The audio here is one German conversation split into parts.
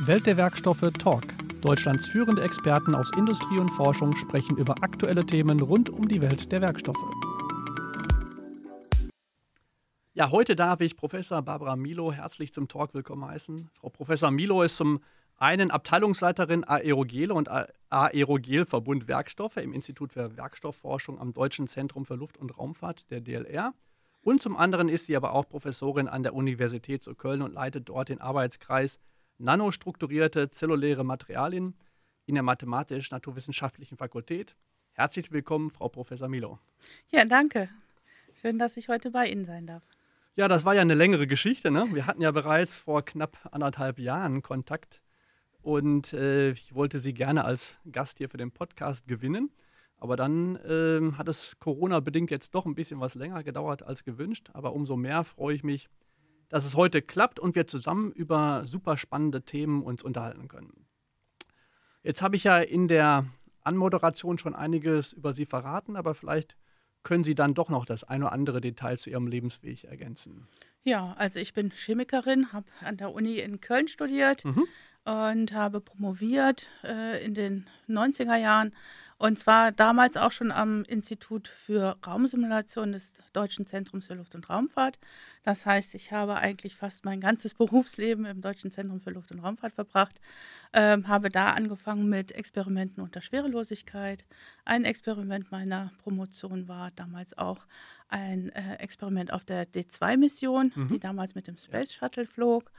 Welt der Werkstoffe Talk. Deutschlands führende Experten aus Industrie und Forschung sprechen über aktuelle Themen rund um die Welt der Werkstoffe. Ja, heute darf ich Professor Barbara Milo herzlich zum Talk willkommen heißen. Frau Professor Milo ist zum einen Abteilungsleiterin Aerogele und Aerogelverbund Werkstoffe im Institut für Werkstoffforschung am Deutschen Zentrum für Luft- und Raumfahrt, der DLR. Und zum anderen ist sie aber auch Professorin an der Universität zu Köln und leitet dort den Arbeitskreis nanostrukturierte zelluläre Materialien in der Mathematisch-Naturwissenschaftlichen Fakultät. Herzlich willkommen, Frau Professor Milo. Ja, danke. Schön, dass ich heute bei Ihnen sein darf. Ja, das war ja eine längere Geschichte. Ne? Wir hatten ja bereits vor knapp anderthalb Jahren Kontakt und äh, ich wollte Sie gerne als Gast hier für den Podcast gewinnen. Aber dann äh, hat es Corona-bedingt jetzt doch ein bisschen was länger gedauert als gewünscht. Aber umso mehr freue ich mich, dass es heute klappt und wir zusammen über super spannende Themen uns unterhalten können. Jetzt habe ich ja in der Anmoderation schon einiges über Sie verraten, aber vielleicht können Sie dann doch noch das ein oder andere Detail zu Ihrem Lebensweg ergänzen. Ja, also ich bin Chemikerin, habe an der Uni in Köln studiert mhm. und habe promoviert äh, in den 90er Jahren und zwar damals auch schon am Institut für Raumsimulation des Deutschen Zentrums für Luft- und Raumfahrt. Das heißt, ich habe eigentlich fast mein ganzes Berufsleben im Deutschen Zentrum für Luft- und Raumfahrt verbracht. Ähm, habe da angefangen mit Experimenten unter Schwerelosigkeit. Ein Experiment meiner Promotion war damals auch ein äh, Experiment auf der D2-Mission, mhm. die damals mit dem Space Shuttle flog.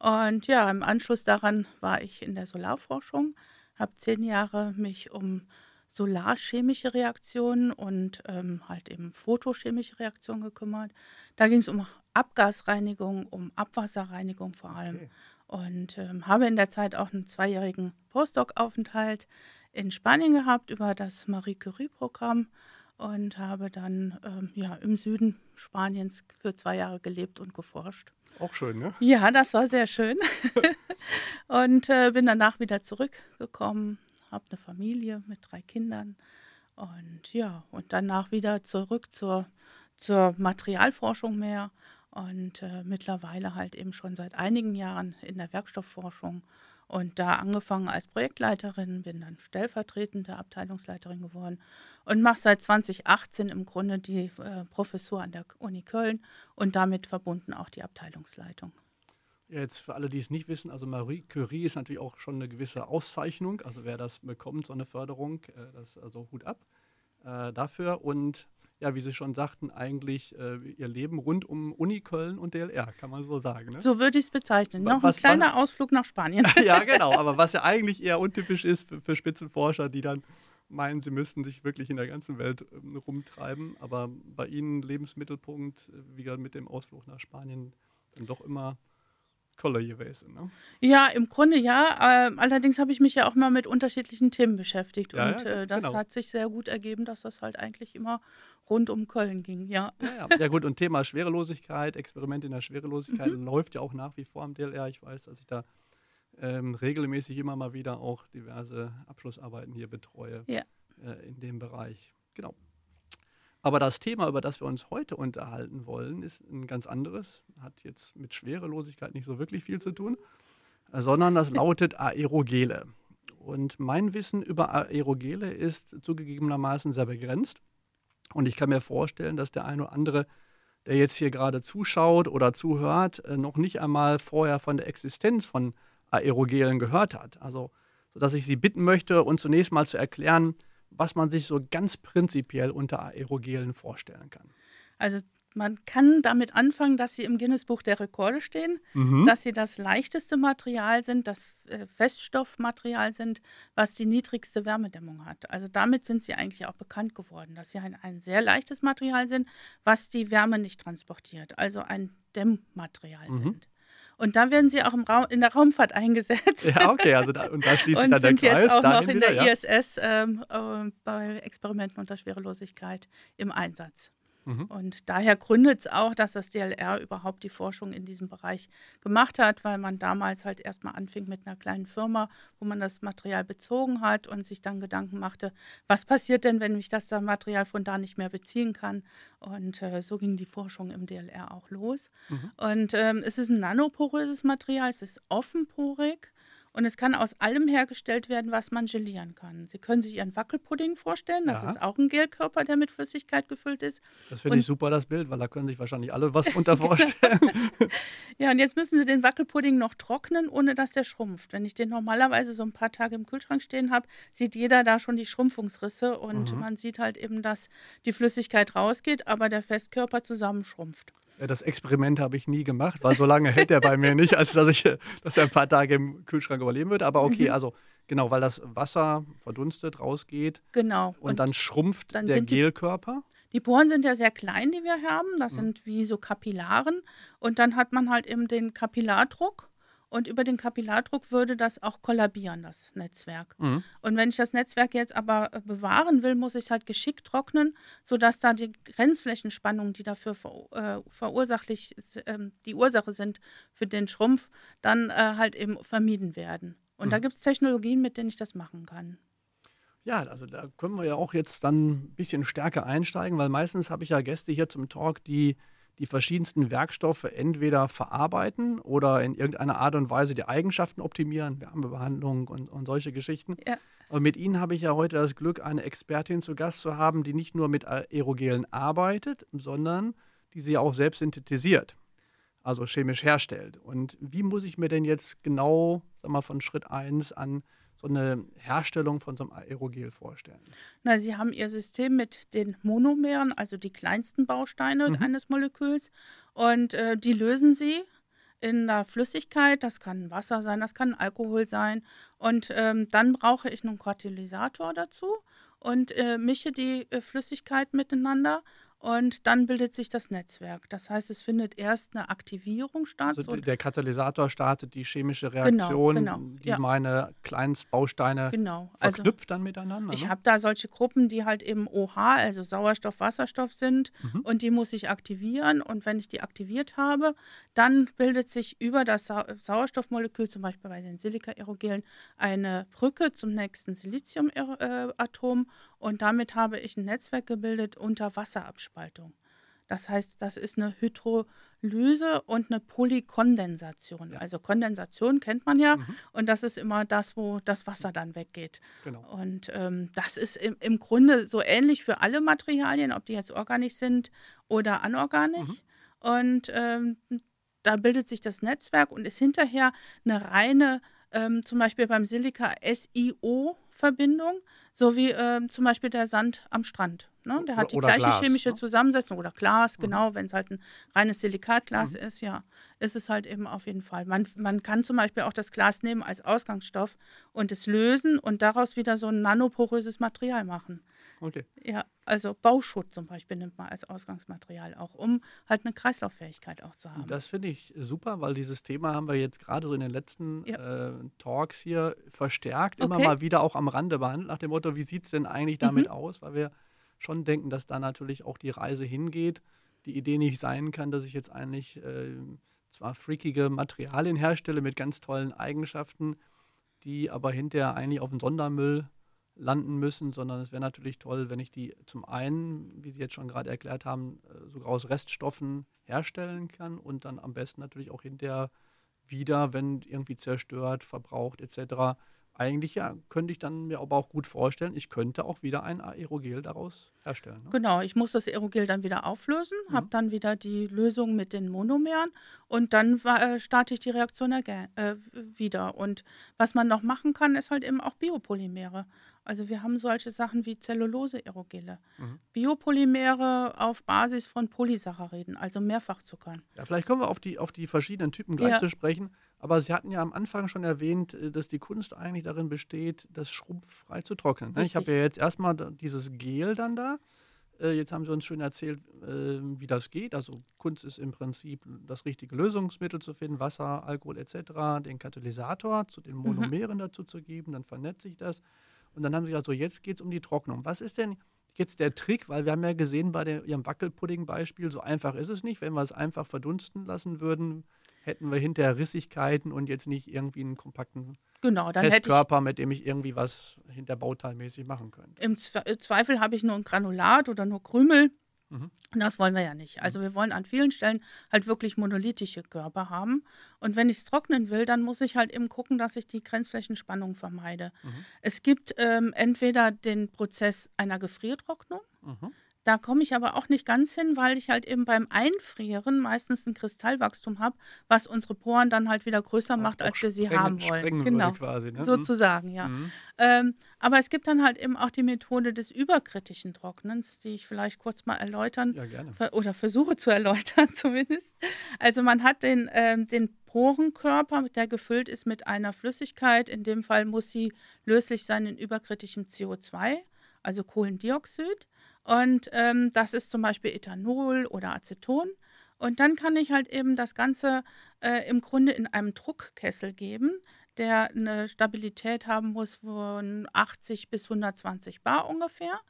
Und ja, im Anschluss daran war ich in der Solarforschung, habe zehn Jahre mich um solarchemische Reaktionen und ähm, halt eben photochemische Reaktionen gekümmert. Da ging es um Abgasreinigung, um Abwasserreinigung vor allem. Okay. Und ähm, habe in der Zeit auch einen zweijährigen Postdoc-Aufenthalt in Spanien gehabt über das Marie Curie-Programm und habe dann ähm, ja, im Süden Spaniens für zwei Jahre gelebt und geforscht. Auch schön, ne? Ja, das war sehr schön. und äh, bin danach wieder zurückgekommen habe eine Familie mit drei Kindern und ja, und danach wieder zurück zur, zur Materialforschung mehr und äh, mittlerweile halt eben schon seit einigen Jahren in der Werkstoffforschung und da angefangen als Projektleiterin, bin dann stellvertretende Abteilungsleiterin geworden und mache seit 2018 im Grunde die äh, Professur an der Uni Köln und damit verbunden auch die Abteilungsleitung. Jetzt für alle, die es nicht wissen, also Marie Curie ist natürlich auch schon eine gewisse Auszeichnung. Also wer das bekommt, so eine Förderung, äh, das also Hut ab äh, dafür. Und ja, wie Sie schon sagten, eigentlich äh, Ihr Leben rund um Uni Köln und DLR, kann man so sagen. Ne? So würde ich es bezeichnen. Noch was, ein kleiner was, Ausflug nach Spanien. ja, genau. Aber was ja eigentlich eher untypisch ist für, für Spitzenforscher, die dann meinen, sie müssten sich wirklich in der ganzen Welt ähm, rumtreiben. Aber bei Ihnen Lebensmittelpunkt, äh, wie gesagt, mit dem Ausflug nach Spanien, dann doch immer Color gewesen. Ne? Ja, im Grunde ja. Äh, allerdings habe ich mich ja auch mal mit unterschiedlichen Themen beschäftigt. Ja, und ja, äh, das genau. hat sich sehr gut ergeben, dass das halt eigentlich immer rund um Köln ging. Ja. Ja, ja. gut, und Thema Schwerelosigkeit, Experiment in der Schwerelosigkeit mhm. läuft ja auch nach wie vor am DLR. Ich weiß, dass ich da ähm, regelmäßig immer mal wieder auch diverse Abschlussarbeiten hier betreue äh, in dem Bereich. Genau. Aber das Thema, über das wir uns heute unterhalten wollen, ist ein ganz anderes. Hat jetzt mit Schwerelosigkeit nicht so wirklich viel zu tun, sondern das lautet Aerogele. Und mein Wissen über Aerogele ist zugegebenermaßen sehr begrenzt. Und ich kann mir vorstellen, dass der eine oder andere, der jetzt hier gerade zuschaut oder zuhört, äh, noch nicht einmal vorher von der Existenz von Aerogelen gehört hat. Also, sodass ich Sie bitten möchte, uns zunächst mal zu erklären, was man sich so ganz prinzipiell unter Aerogelen vorstellen kann. Also man kann damit anfangen, dass sie im Guinness-Buch der Rekorde stehen, mhm. dass sie das leichteste Material sind, das äh, Feststoffmaterial sind, was die niedrigste Wärmedämmung hat. Also damit sind sie eigentlich auch bekannt geworden, dass sie ein, ein sehr leichtes Material sind, was die Wärme nicht transportiert, also ein Dämmmaterial mhm. sind. Und da werden sie auch im Raum, in der Raumfahrt eingesetzt. Ja, okay, also da, und da schließt sich dann der Kreis. Und sind jetzt auch noch in der ja. ISS ähm, äh, bei Experimenten unter Schwerelosigkeit im Einsatz. Mhm. Und daher gründet es auch, dass das DLR überhaupt die Forschung in diesem Bereich gemacht hat, weil man damals halt erstmal anfing mit einer kleinen Firma, wo man das Material bezogen hat und sich dann Gedanken machte, was passiert denn, wenn ich das Material von da nicht mehr beziehen kann. Und äh, so ging die Forschung im DLR auch los. Mhm. Und ähm, es ist ein nanoporöses Material, es ist offenporig Und es kann aus allem hergestellt werden, was man gelieren kann. Sie können sich Ihren Wackelpudding vorstellen. Das ja. ist auch ein Gelkörper, der mit Flüssigkeit gefüllt ist. Das finde ich super, das Bild, weil da können sich wahrscheinlich alle was unter vorstellen. ja, und jetzt müssen Sie den Wackelpudding noch trocknen, ohne dass der schrumpft. Wenn ich den normalerweise so ein paar Tage im Kühlschrank stehen habe, sieht jeder da schon die Schrumpfungsrisse und mhm. man sieht halt eben, dass die Flüssigkeit rausgeht, aber der Festkörper zusammenschrumpft. Das Experiment habe ich nie gemacht, weil so lange hält er bei mir nicht, als dass ich dass er ein paar Tage im Kühlschrank überleben würde. Aber okay, mhm. also genau, weil das Wasser verdunstet, rausgeht. Genau. Und, und dann schrumpft dann der Gelkörper. Die, die Poren sind ja sehr klein, die wir haben. Das mhm. sind wie so Kapillaren. Und dann hat man halt eben den Kapillardruck. Und über den Kapillardruck würde das auch kollabieren, das Netzwerk. Mhm. Und wenn ich das Netzwerk jetzt aber äh, bewahren will, muss ich es halt geschickt trocknen, sodass da die Grenzflächenspannungen, die dafür ver, äh, verursachlich äh, die Ursache sind für den Schrumpf, dann äh, halt eben vermieden werden. Und mhm. da gibt es Technologien, mit denen ich das machen kann. Ja, also da können wir ja auch jetzt dann ein bisschen stärker einsteigen, weil meistens habe ich ja Gäste hier zum Talk, die die verschiedensten Werkstoffe entweder verarbeiten oder in irgendeiner Art und Weise die Eigenschaften optimieren, Wärmebehandlung und, und solche Geschichten. Ja. Und mit Ihnen habe ich ja heute das Glück, eine Expertin zu Gast zu haben, die nicht nur mit Aerogelen arbeitet, sondern die sie auch selbst synthetisiert, also chemisch herstellt. Und wie muss ich mir denn jetzt genau, sag mal, von Schritt 1 an so eine Herstellung von so einem Aerogel vorstellen? Na, Sie haben Ihr System mit den Monomeren, also die kleinsten Bausteine mhm. eines Moleküls, und äh, die lösen Sie in der Flüssigkeit. Das kann Wasser sein, das kann Alkohol sein. Und ähm, dann brauche ich einen Katalysator dazu und äh, mische die äh, Flüssigkeit miteinander und dann bildet sich das Netzwerk. Das heißt, es findet erst eine Aktivierung statt. Also der Katalysator startet die chemische genau, Reaktion, genau, genau, die ja. meine Kleinstbausteine genau. Also verknüpft also, dann miteinander. Ich ne? habe da solche Gruppen, die halt eben OH, also Sauerstoff, Wasserstoff sind mhm. und die muss ich aktivieren. Und wenn ich die aktiviert habe, dann bildet sich über das Sa Sauerstoffmolekül, zum Beispiel bei den Silika-Aerogelen, eine Brücke zum nächsten Siliziumatom. Äh, und damit habe ich ein Netzwerk gebildet unter Wasserabspaltung. Das heißt, das ist eine Hydrolyse und eine Polykondensation. Ja. Also Kondensation kennt man ja mhm. und das ist immer das, wo das Wasser dann weggeht. Genau. Und ähm, das ist im, im, Grunde so ähnlich für alle Materialien, ob die jetzt organisch sind oder anorganisch. Mhm. Und ähm, da bildet sich das Netzwerk und ist hinterher eine reine, ähm, zum Beispiel beim Silika SiO-Verbindung so wie äh, zum Beispiel der Sand am Strand. Ne? Der hat die oder gleiche Glas, chemische ne? Zusammensetzung oder Glas, mhm. genau, wenn es halt ein reines Silikatglas mhm. ist, ja, ist es halt eben auf jeden Fall. Man, man kann zum Beispiel auch das Glas nehmen als Ausgangsstoff und es lösen und daraus wieder so ein nanoporöses Material machen. Okay. Ja, also Bauschutt zum Beispiel nimmt man als Ausgangsmaterial auch, um halt eine Kreislauffähigkeit auch zu haben. Das finde ich super, weil dieses Thema haben wir jetzt gerade so in den letzten ja. äh, Talks hier verstärkt, okay. immer mal wieder auch am Rande behandelt, nach dem Motto, wie sieht es denn eigentlich damit mhm. aus? Weil wir schon denken, dass da natürlich auch die Reise hingeht. Die Idee nicht sein kann, dass ich jetzt eigentlich äh, zwar freakige Materialien herstelle mit ganz tollen Eigenschaften, die aber hinterher eigentlich auf den Sondermüll landen müssen, sondern es wäre natürlich toll, wenn ich die zum einen, wie Sie jetzt schon gerade erklärt haben, äh, sogar aus Reststoffen herstellen kann und dann am besten natürlich auch hinterher wieder, wenn irgendwie zerstört, verbraucht etc., eigentlich ja, könnte ich dann mir aber auch gut vorstellen, ich könnte auch wieder ein Aerogel daraus herstellen. Ne? Genau, ich muss das Aerogel dann wieder auflösen, mhm. habe dann wieder die Lösung mit den Monomeren und dann äh, starte ich die Reaktion äh, wieder. Und was man noch machen kann, ist halt eben auch Biopolymere. Also wir haben solche Sachen wie Zellulose-Aerogele, mhm. Biopolymere auf Basis von Polysacchariden, also Mehrfachzuckern. Ja, vielleicht kommen wir auf die, auf die verschiedenen Typen gleich ja. zu sprechen. Aber Sie hatten ja am Anfang schon erwähnt, äh, dass die Kunst eigentlich darin besteht, das schrumpffrei zu trocknen. Ne? Ich habe ja jetzt erstmal dieses Gel dann da. Äh, jetzt haben Sie uns schön erzählt, äh, wie das geht. Also Kunst ist im Prinzip das richtige Lösungsmittel zu finden, Wasser, Alkohol etc., den Katalysator zu den mhm. Monomeren mhm. dazu zu geben, dann vernetzt sich das. Und dann haben Sie gesagt, so jetzt geht es um die Trocknung. Was ist denn jetzt der Trick? Weil wir haben ja gesehen bei der, Ihrem Wackelpudding-Beispiel, so einfach ist es nicht. Wenn wir es einfach verdunsten lassen würden, hätten wir hinterher Rissigkeiten und jetzt nicht irgendwie einen kompakten genau, Festkörper, mit dem ich irgendwie was hinter Bauteilmäßig machen könnte. Im Zweifel habe ich nur ein Granulat oder nur Krümel. Mhm. Und das wollen wir ja nicht. Also wir wollen an vielen Stellen halt wirklich monolithische Körper haben. Und wenn ich es trocknen will, dann muss ich halt eben gucken, dass ich die Grenzflächenspannung vermeide. Mhm. Es gibt ähm, entweder den Prozess einer Gefriertrocknung. Mhm. Da komme ich aber auch nicht ganz hin, weil ich halt eben beim Einfrieren meistens ein Kristallwachstum habe, was unsere Poren dann halt wieder größer macht, als wir sie haben wollen. Genau, quasi, ne? sozusagen, ja. Mhm. Ähm, aber es gibt dann halt eben auch die Methode des überkritischen Trocknens, die ich vielleicht kurz mal erläutern ja, oder versuche zu erläutern zumindest. Also man hat den, ähm, den Porenkörper, der gefüllt ist mit einer Flüssigkeit. In dem Fall muss sie löslich sein in überkritischem CO2, also Kohlendioxid. Und ähm, das ist zum Beispiel Ethanol oder Aceton. Und dann kann ich halt eben das Ganze äh, im Grunde in einem Druckkessel geben, der eine Stabilität haben muss von 80 bis 120 Bar ungefähr.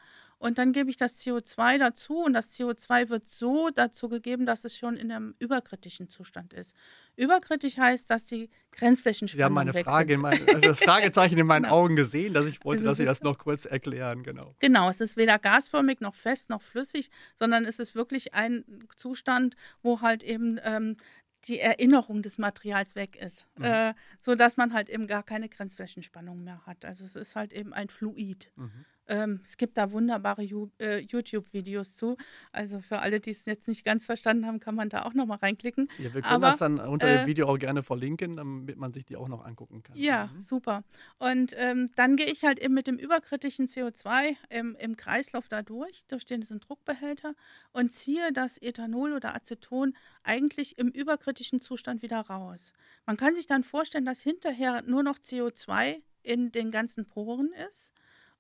Und dann gebe ich das CO2 dazu und das CO2 wird so dazu gegeben, dass es schon in einem überkritischen Zustand ist. Überkritisch heißt, dass die Grenzflächenspannung Sie haben meine Frage, mein, also das Fragezeichen in meinen genau. Augen gesehen, dass ich wollte, dass Sie das noch kurz erklären. Genau. Genau, es ist weder gasförmig noch fest noch flüssig, sondern es ist wirklich ein Zustand, wo halt eben ähm, die Erinnerung des Materials weg ist, mhm. äh, sodass man halt eben gar keine Grenzflächenspannung mehr hat. Also es ist halt eben ein Fluid. Mhm. Ähm, es gibt da wunderbare äh, YouTube-Videos zu. Also für alle, die es jetzt nicht ganz verstanden haben, kann man da auch nochmal reinklicken. Ja, wir können Aber, das dann unter äh, dem Video auch gerne verlinken, damit man sich die auch noch angucken kann. Ja, mhm. super. Und ähm, dann gehe ich halt eben mit dem überkritischen CO2 im, im Kreislauf da durch, durch diesen Druckbehälter und ziehe das Ethanol oder Aceton eigentlich im überkritischen Zustand wieder raus. Man kann sich dann vorstellen, dass hinterher nur noch CO2 in den ganzen Poren ist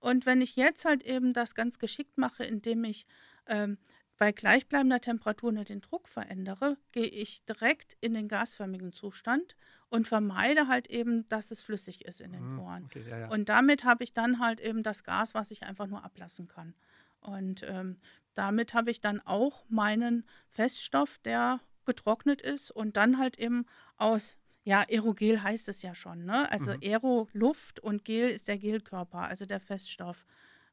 und wenn ich jetzt halt eben das ganz geschickt mache, indem ich ähm, bei gleichbleibender Temperatur nur den Druck verändere, gehe ich direkt in den gasförmigen Zustand und vermeide halt eben, dass es flüssig ist in den mhm, Poren. Okay, ja, ja. Und damit habe ich dann halt eben das Gas, was ich einfach nur ablassen kann. Und ähm, damit habe ich dann auch meinen Feststoff, der getrocknet ist und dann halt eben aus ja, Aerogel heißt es ja schon, ne? Also mhm. Aero Luft und Gel ist der Gelkörper, also der Feststoff.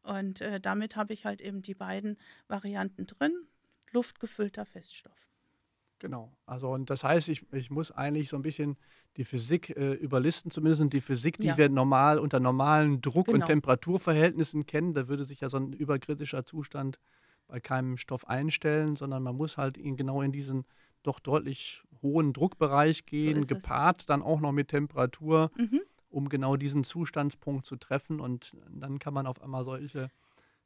Und äh, damit habe ich halt eben die beiden Varianten drin, luftgefüllter Feststoff. Genau. Also und das heißt, ich, ich muss eigentlich so ein bisschen die Physik äh, überlisten, zumindest die Physik, die ja. wir normal unter normalen Druck- genau. und Temperaturverhältnissen kennen. Da würde sich ja so ein überkritischer Zustand bei keinem Stoff einstellen, sondern man muss halt ihn genau in diesen doch deutlich hohen Druckbereich gehen, so gepaart es. dann auch noch mit Temperatur, mhm. um genau diesen Zustandspunkt zu treffen. Und dann kann man auf einmal solche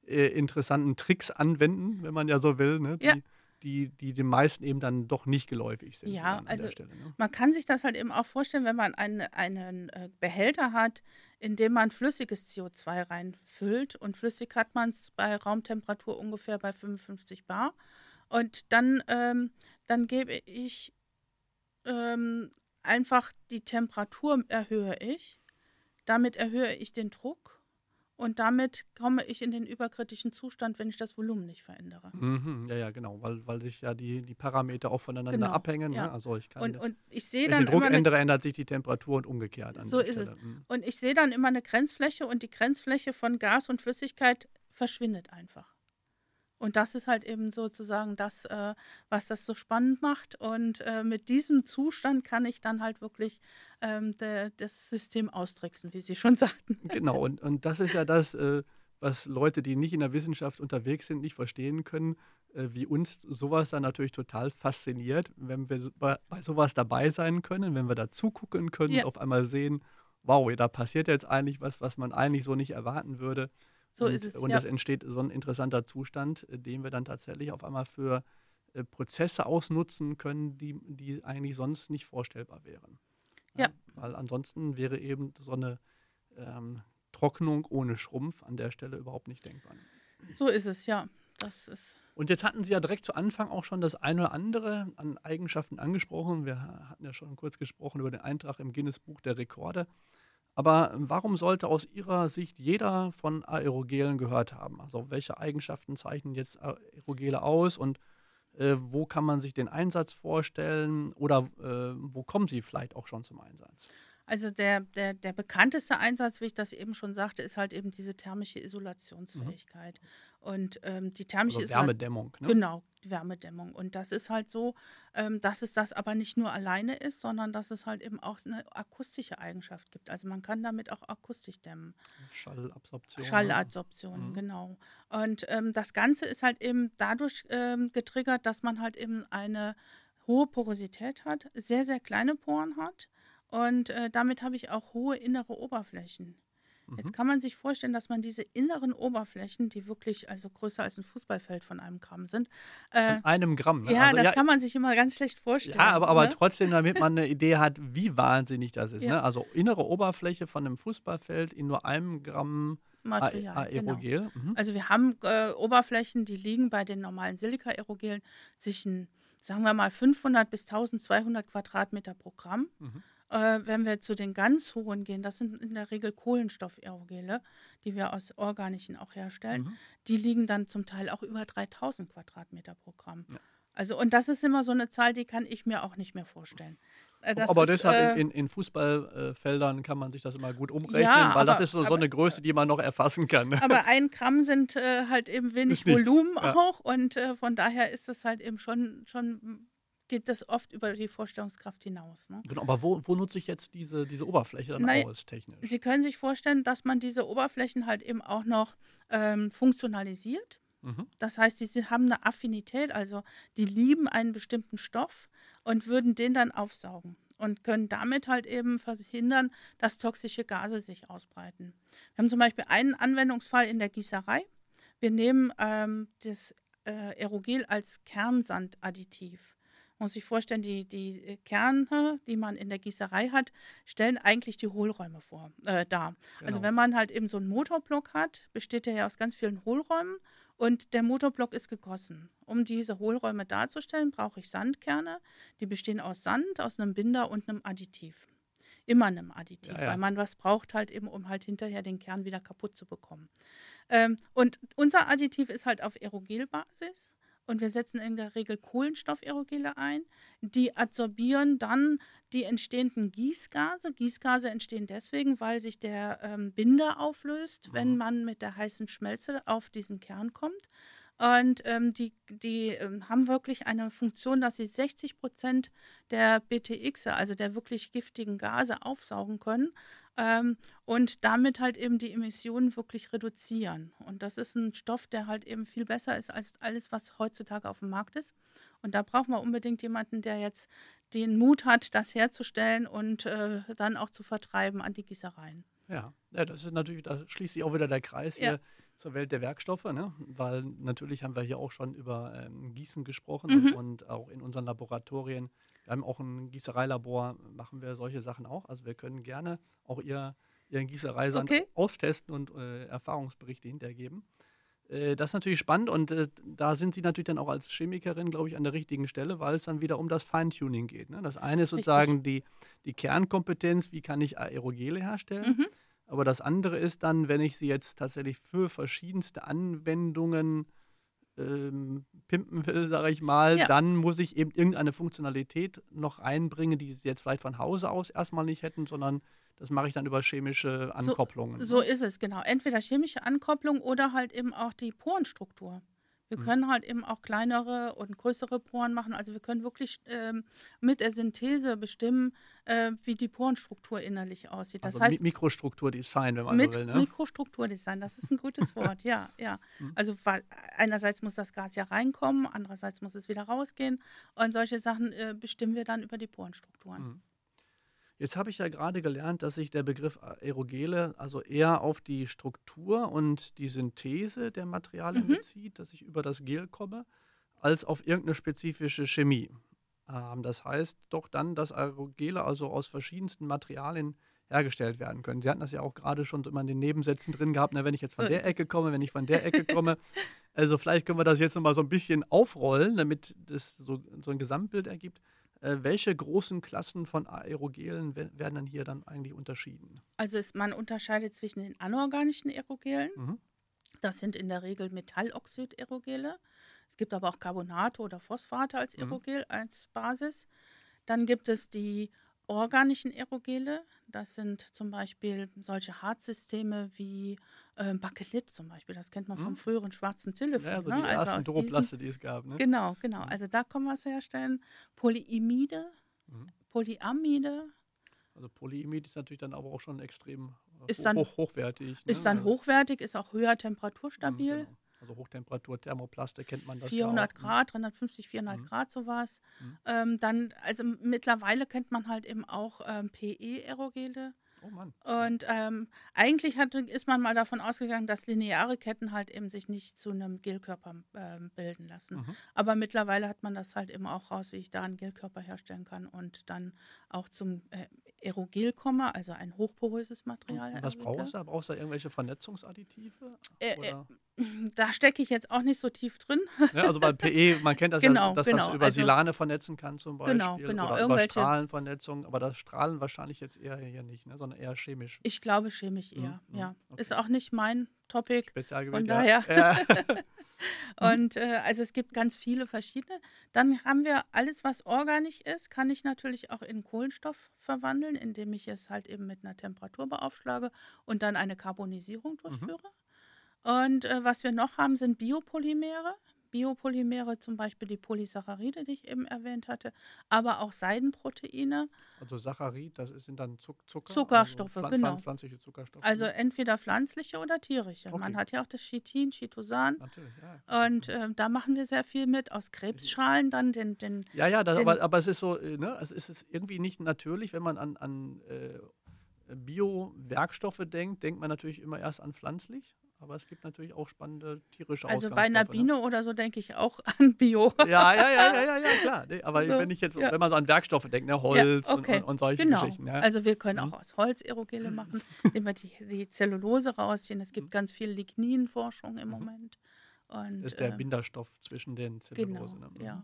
äh, interessanten Tricks anwenden, wenn man ja so will, ne? die, ja. die, die den meisten eben dann doch nicht geläufig sind. Ja, also Stelle, ne? man kann sich das halt eben auch vorstellen, wenn man einen, einen äh, Behälter hat, in dem man flüssiges CO2 reinfüllt und flüssig hat man es bei Raumtemperatur ungefähr bei 55 Bar. Und dann, ähm, dann gebe ich ähm, einfach die Temperatur erhöhe ich. Damit erhöhe ich den Druck und damit komme ich in den überkritischen Zustand, wenn ich das Volumen nicht verändere. Mhm, ja, ja, genau, weil, weil sich ja die, die Parameter auch voneinander genau, abhängen. Ne? Ja. Ne? Also ich kann und, und ich sehe dann wenn ich den Druck ändere, ändert sich die Temperatur und umgekehrt. so ist Stelle. es. Mhm. Und ich sehe dann immer eine Grenzfläche und die Grenzfläche von Gas und Flüssigkeit verschwindet einfach. Und das ist halt eben sozusagen das, äh, was das so spannend macht. Und äh, mit diesem Zustand kann ich dann halt wirklich ähm, de, das System austricksen, wie Sie schon sagten. Genau, und, und das ist ja das, äh, was Leute, die nicht in der Wissenschaft unterwegs sind, nicht verstehen können, äh, wie uns sowas dann natürlich total fasziniert, wenn wir bei, bei sowas dabei sein können, wenn wir da zugucken können, ja. auf einmal sehen, wow, da passiert jetzt eigentlich was, was man eigentlich so nicht erwarten würde. So und, ist es. Und ja. es entsteht so ein interessanter Zustand, äh, den wir dann tatsächlich auf einmal für äh, Prozesse ausnutzen können, die, die eigentlich sonst nicht vorstellbar wären. Ja. ja. Weil ansonsten wäre eben so eine ähm, Trocknung ohne Schrumpf an der Stelle überhaupt nicht denkbar. So ist es, ja. Das ist. Und jetzt hatten Sie ja direkt zu Anfang auch schon das eine oder andere an Eigenschaften angesprochen. Wir hatten ja schon kurz gesprochen über den Eintrag im Guinness Buch der Rekorde. Aber warum sollte aus Ihrer Sicht jeder von Aerogelen gehört haben? Also welche Eigenschaften zeichnen jetzt Aerogele aus und äh, wo kann man sich den Einsatz vorstellen oder äh, wo kommen sie vielleicht auch schon zum Einsatz? Also der, der, der bekannteste Einsatz, wie ich das eben schon sagte, ist halt eben diese thermische Isolationsfähigkeit. Mhm. Und ähm, die thermische also Wärmedämmung. ne? Genau, Wärmedämmung. Und das ist halt so, ähm, dass es das aber nicht nur alleine ist, sondern dass es halt eben auch eine akustische Eigenschaft gibt. Also man kann damit auch akustisch dämmen. Schallabsorption. Ne? Schallabsorption, mhm. genau. Und ähm, das Ganze ist halt eben dadurch ähm, getriggert, dass man halt eben eine hohe Porosität hat, sehr, sehr kleine Poren hat. Und äh, damit habe ich auch hohe innere Oberflächen. Jetzt mhm. kann man sich vorstellen, dass man diese inneren Oberflächen, die wirklich also größer als ein Fußballfeld von einem Gramm sind. Äh, von einem Gramm, ne? Ja, also, das ja, kann man sich immer ganz schlecht vorstellen. Ja, aber, aber ne? trotzdem, damit man eine Idee hat, wie wahnsinnig das ist. Ja. Ne? Also innere Oberfläche von einem Fußballfeld in nur einem Gramm Material, Aerogel. Genau. Mhm. Also wir haben äh, Oberflächen, die liegen bei den normalen Silika-Aerogelen zwischen, sagen wir mal, 500 bis 1200 Quadratmeter pro Gramm. Mhm. Äh, wenn wir zu den ganz hohen gehen, das sind in der Regel Kohlenstoff-Aerogele, die wir aus organischen auch herstellen, mhm. die liegen dann zum Teil auch über 3000 Quadratmeter pro Gramm. Ja. Also, und das ist immer so eine Zahl, die kann ich mir auch nicht mehr vorstellen. Äh, das aber ist, deshalb äh, in, in, Fußballfeldern kann man sich das immer gut umrechnen, ja, weil aber, das ist so, so, eine Größe, die man noch erfassen kann. Aber ein Gramm sind äh, halt eben wenig Volumen ja. auch und äh, von daher ist das halt eben schon, schon geht das oft über die Vorstellungskraft hinaus. Ne? Genau, aber wo, wo nutze ich jetzt diese, diese Oberfläche dann Nein, aus technisch? Sie können sich vorstellen, dass man diese Oberflächen halt eben auch noch ähm, funktionalisiert. Mhm. Das heißt, sie haben eine Affinität, also die lieben einen bestimmten Stoff und würden den dann aufsaugen und können damit halt eben verhindern, dass toxische Gase sich ausbreiten. Wir haben zum Beispiel einen Anwendungsfall in der Gießerei. Wir nehmen ähm, das äh, Aerogel als Kernsandadditiv muss sich vorstellen, die, die äh, Kerne, die man in der Gießerei hat, stellen eigentlich die Hohlräume vor, äh, dar. Also genau. Also wenn man halt eben so einen Motorblock hat, besteht der ja aus ganz vielen Hohlräumen und der Motorblock ist gegossen. Um diese Hohlräume darzustellen, brauche ich Sandkerne. Die bestehen aus Sand, aus einem Binder und einem Additiv. Immer einem Additiv, ja, ja. weil man was braucht halt eben, um halt hinterher den Kern wieder kaputt zu bekommen. Ähm, und unser Additiv ist halt auf Aerogelbasis und wir setzen in der Regel Kohlenstoffaerogele ein. Die absorbieren dann die entstehenden Gießgase. Gießgase entstehen deswegen, weil sich der ähm, Binder auflöst, wenn mhm. man mit der heißen Schmelze auf diesen Kern kommt. Und ähm, die, die ähm, haben wirklich eine Funktion, dass sie 60 Prozent der BTX, also der wirklich giftigen Gase, aufsaugen können ähm, und damit halt eben die Emissionen wirklich reduzieren. Und das ist ein Stoff, der halt eben viel besser ist als alles, was heutzutage auf dem Markt ist. Und da braucht man unbedingt jemanden, der jetzt den Mut hat, das herzustellen und äh, dann auch zu vertreiben an die Gießereien. Ja, ja das ist natürlich, da schließt sich auch wieder der Kreis ja. hier zur Welt der Werkstoffe, ne? weil natürlich haben wir hier auch schon über ähm, Gießen gesprochen mhm. und auch in unseren Laboratorien wir haben auch ein Gießereilabor, machen wir solche Sachen auch. Also wir können gerne auch ihr, Ihren Gießereisand okay. austesten und äh, Erfahrungsberichte hintergeben. Äh, das ist natürlich spannend und äh, da sind Sie natürlich dann auch als Chemikerin, glaube ich, an der richtigen Stelle, weil es dann wieder um das Feintuning geht. Ne? Das eine ist sozusagen die, die Kernkompetenz, wie kann ich Aerogele herstellen. Mhm. Aber das andere ist dann, wenn ich sie jetzt tatsächlich für verschiedenste Anwendungen ähm, pimpen will, sage ich mal, ja. dann muss ich eben irgendeine Funktionalität noch einbringen, die sie jetzt vielleicht von Hause aus erstmal nicht hätten, sondern das mache ich dann über chemische Ankopplungen. So, so ist es, genau. Entweder chemische Ankopplung oder halt eben auch die Porenstruktur. Wir mhm. können halt eben auch kleinere und größere Poren machen. Also wir können wirklich ähm, mit der Synthese bestimmen, äh, wie die Porenstruktur innerlich aussieht. Das also heißt Mikrostrukturdesign, wenn man mit so will. Ne? Mikrostrukturdesign, das ist ein gutes Wort, ja, ja. Mhm. Also einerseits muss das Gas ja reinkommen, andererseits muss es wieder rausgehen und solche Sachen äh, bestimmen wir dann über die Porenstrukturen. Mhm. Jetzt habe ich ja gerade gelernt, dass sich der Begriff Aerogele also eher auf die Struktur und die Synthese der Materialien mhm. bezieht, dass ich über das Gel komme, als auf irgendeine spezifische Chemie. Ähm, das heißt doch dann, dass Aerogele also aus verschiedensten Materialien hergestellt werden können. Sie hatten das ja auch gerade schon immer in den Nebensätzen drin gehabt, ne, wenn ich jetzt von so der Ecke komme, wenn ich von der Ecke komme. Also vielleicht können wir das jetzt nochmal so ein bisschen aufrollen, damit das so, so ein Gesamtbild ergibt. Äh, welche großen Klassen von Aerogelen werden dann hier dann eigentlich unterschieden? Also ist, man unterscheidet zwischen den anorganischen Aerogelen. Mhm. Das sind in der Regel Metalloxid-Aerogele. Es gibt aber auch Carbonate oder Phosphate als mhm. Aerogel, mhm. als Basis. Dann gibt es die organischen Aerogele. Das sind zum Beispiel solche Harzsysteme wie äh, Bakelit zum Beispiel. Das kennt man vom hm. früheren schwarzen Telefon. Ja, also ne? die also ersten Droplaste, die es gab. Ne? Genau, genau. Hm. Also da können wir es herstellen. Polyimide, mhm. Polyamide. Also Polyimid ist natürlich dann aber auch schon extrem ist dann, hoch, hochwertig. Ne? Ist dann hochwertig, ist auch höher temperaturstabil. Mhm, genau. Also Hochtemperatur, Thermoplaste kennt man das 400 ja auch. Ne? Grad, 350, 400 mhm. Grad sowas. Mhm. Ähm, dann, also mittlerweile kennt man halt eben auch ähm, PE-Aerogele. Oh Mann. Und ähm, eigentlich hat, ist man mal davon ausgegangen, dass lineare Ketten halt eben sich nicht zu einem Gelkörper äh, bilden lassen. Mhm. Aber mittlerweile hat man das halt eben auch raus, wie ich da einen Gelkörper herstellen kann und dann auch zum äh, Aerogel komme, also ein hochporöses Material. Und was brauchst du? Brauchst du da irgendwelche Vernetzungsadditive? Äh, äh, da stecke ich jetzt auch nicht so tief drin. Ja, also bei PE, man kennt das genau, ja, dass genau. das über also, Silane vernetzen kann zum Beispiel. Genau, genau. Oder über Strahlenvernetzung, aber das Strahlen wahrscheinlich jetzt eher hier nicht, ne, sondern eher chemisch. Ich glaube chemisch eher, mhm, ja. Okay. Ist auch nicht mein Topic. Spezialgebiet, von daher. Ja. Und äh, also es gibt ganz viele verschiedene. Dann haben wir alles, was organisch ist, kann ich natürlich auch in Kohlenstoff verwandeln, indem ich es halt eben mit einer Temperatur beaufschlage und dann eine Carbonisierung mhm. durchführe. Mhm. Und äh, was wir noch haben, sind Biopolymere. Biopolymere, zum Beispiel die Polysaccharide, die ich eben erwähnt hatte, aber auch Seidenproteine. Also Saccharid, das sind dann Zucker? Zuckerstoffe, also genau. Pflanzliche Zuckerstoffe. Also entweder pflanzliche oder tierische. Okay. Man hat ja auch das Chitin, Chitosan. Natürlich, ja. Und äh, da machen wir sehr viel mit, aus Krebsschalen dann den... den ja, ja, das, den, aber, aber es ist so, äh, ne, es ist irgendwie nicht natürlich, wenn man an, an äh, Bio-Werkstoffe denkt, denkt man natürlich immer erst an pflanzlich. Aber es gibt natürlich auch spannende tierische Also bei einer Biene ne? oder so denke ich auch an Bio. Ja, ja, ja, ja, ja, ja klar. Nee, aber so, wenn ich jetzt, ja. wenn man so an Werkstoffe denkt, ne, Holz ja, okay. und, und, solche genau. Geschichten. Ja. Also wir können mhm. auch aus Holz Aerogele machen, indem wir die, die Zellulose rausziehen. Es gibt mhm. ganz viel Ligninforschung im mhm. Moment. Und, das ist der äh, Binderstoff zwischen den Zellulose. Genau, ne? ja.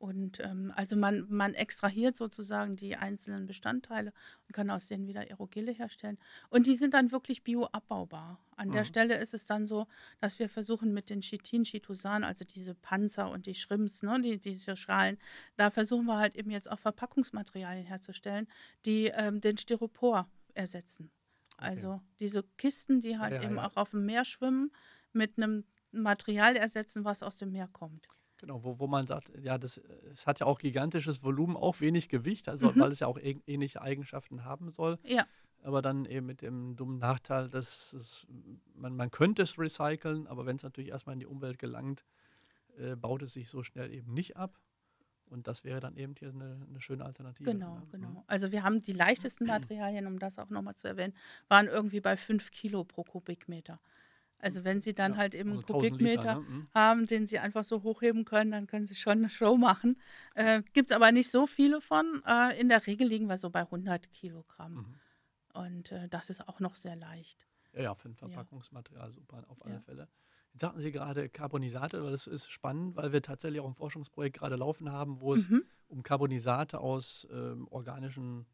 Und ähm, also man, man extrahiert sozusagen die einzelnen Bestandteile und kann aus denen wieder Aerogele herstellen. Und die sind dann wirklich bioabbaubar. An mhm. der Stelle ist es dann so, dass wir versuchen mit den Chitin, Chitosan, also diese Panzer und die Shrimps, ne, die, diese Schalen, da versuchen wir halt eben jetzt auch Verpackungsmaterialien herzustellen, die ähm, den Styropor ersetzen. Okay. Also diese Kisten, die halt ja, eben ja. auch auf dem Meer schwimmen, mit einem Material ersetzen, was aus dem Meer kommt. Genau, wo, wo man sagt, ja, das, es hat ja auch gigantisches Volumen, auch wenig Gewicht, also mhm. weil es ja auch ähnliche Eigenschaften haben soll. Ja. Aber dann eben mit dem dummen Nachteil, dass es, man, man könnte es recyceln, aber wenn es natürlich erstmal in die Umwelt gelangt, äh, baut es sich so schnell eben nicht ab. Und das wäre dann eben hier eine, eine schöne Alternative. Genau, ne? genau. Mhm. Also wir haben die leichtesten Materialien, um das auch nochmal zu erwähnen, waren irgendwie bei 5 Kilo pro Kubikmeter. Also wenn Sie dann ja, halt eben also einen Kubikmeter Liter, ne? Mhm. haben, den Sie einfach so hochheben können, dann können Sie schon eine Show machen. Äh, Gibt es aber nicht so viele von. Äh, in der Regel liegen wir so bei 100 Kilogramm. Mhm. Und äh, das ist auch noch sehr leicht. Ja, ja, für ein Verpackungsmaterial ja. super, auf alle ja. Fälle. Jetzt sagten Sie gerade Carbonisate, aber das ist spannend, weil wir tatsächlich auch ein Forschungsprojekt gerade laufen haben, wo es mhm. um Carbonisate aus ähm, organischen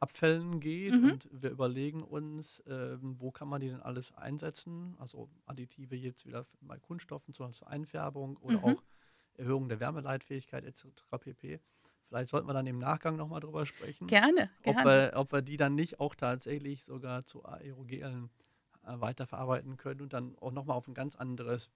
Abfällen geht mhm. und wir überlegen uns, ähm, wo kann man die denn alles einsetzen, also Additive jetzt wieder bei Kunststoffen zur Einfärbung oder mhm. auch Erhöhung der Wärmeleitfähigkeit etc. pp. Vielleicht sollten wir dann im Nachgang nochmal drüber sprechen. Gerne, gerne. Ob wir, ob wir die dann nicht auch tatsächlich sogar zu Aerogelen äh, weiterverarbeiten können und dann auch nochmal auf ein ganz anderes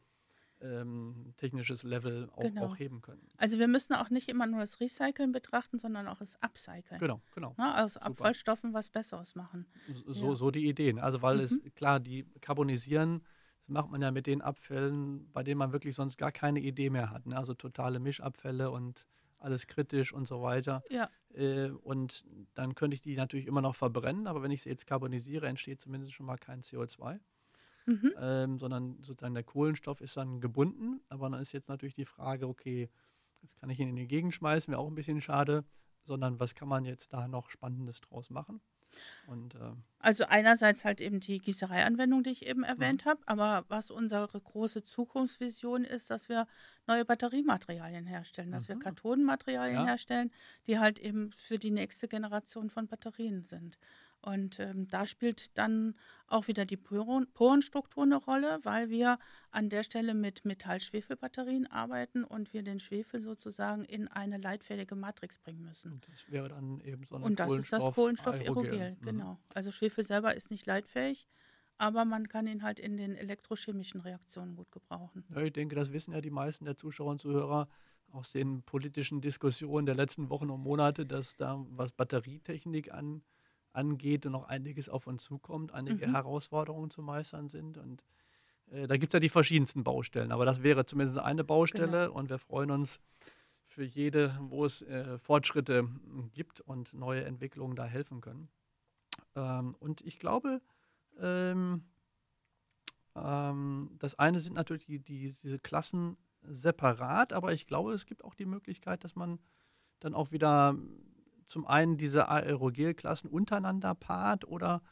ähm, technisches Level auch, genau. auch, heben können. Also wir müssen auch nicht immer nur das Recyceln betrachten, sondern auch das Upcyclen. Genau, genau. Ne? Aus Super. Abfallstoffen was Besseres machen. So, ja. so die Ideen. Also weil mhm. es, klar, die Carbonisieren, das macht man ja mit den Abfällen, bei denen man wirklich sonst gar keine Idee mehr hat. Ne? Also totale Mischabfälle und alles kritisch und so weiter. Ja. Äh, und dann könnte ich die natürlich immer noch verbrennen, aber wenn ich sie jetzt carbonisiere, entsteht zumindest schon mal kein CO2 mhm. ähm, sondern sozusagen der Kohlenstoff ist dann gebunden. Aber dann ist jetzt natürlich die Frage, okay, jetzt kann ich ihn in die Gegend schmeißen, wäre auch ein bisschen schade, sondern was kann man jetzt da noch Spannendes draus machen? Und, äh, also einerseits halt eben die Gießereianwendung, die ich eben erwähnt mhm. habe, aber was unsere große Zukunftsvision ist, dass wir neue Batteriematerialien herstellen, dass mhm. wir Kathodenmaterialien ja. herstellen, die halt eben für die nächste Generation von Batterien sind. Und ähm, da spielt dann auch wieder die Poren Porenstruktur eine Rolle, weil wir an der Stelle mit Metall-Schwefel-Batterien arbeiten und wir den Schwefel sozusagen in eine leitfähige Matrix bringen müssen. Und das wäre dann eben so eine Und das ist das Kohlenstoff-Aerogel, mhm. genau. Also Schwefel selber ist nicht leitfähig, aber man kann ihn halt in den elektrochemischen Reaktionen gut gebrauchen. Ja, ich denke, das wissen ja die meisten der Zuschauer und Zuhörer aus den politischen Diskussionen der letzten Wochen und Monate, dass da was Batterietechnik an angeht und noch einiges auf uns zukommt, einige mhm. Herausforderungen zu meistern sind. Und äh, da gibt es ja die verschiedensten Baustellen. Aber das wäre zumindest eine Baustelle genau. und wir freuen uns für jede, wo es äh, Fortschritte gibt und neue Entwicklungen da helfen können. Ähm, und ich glaube, ähm, ähm, das eine sind natürlich die, die, diese Klassen separat, aber ich glaube, es gibt auch die Möglichkeit, dass man dann auch wieder zum einen diese Aerogelklassen untereinander paart oder,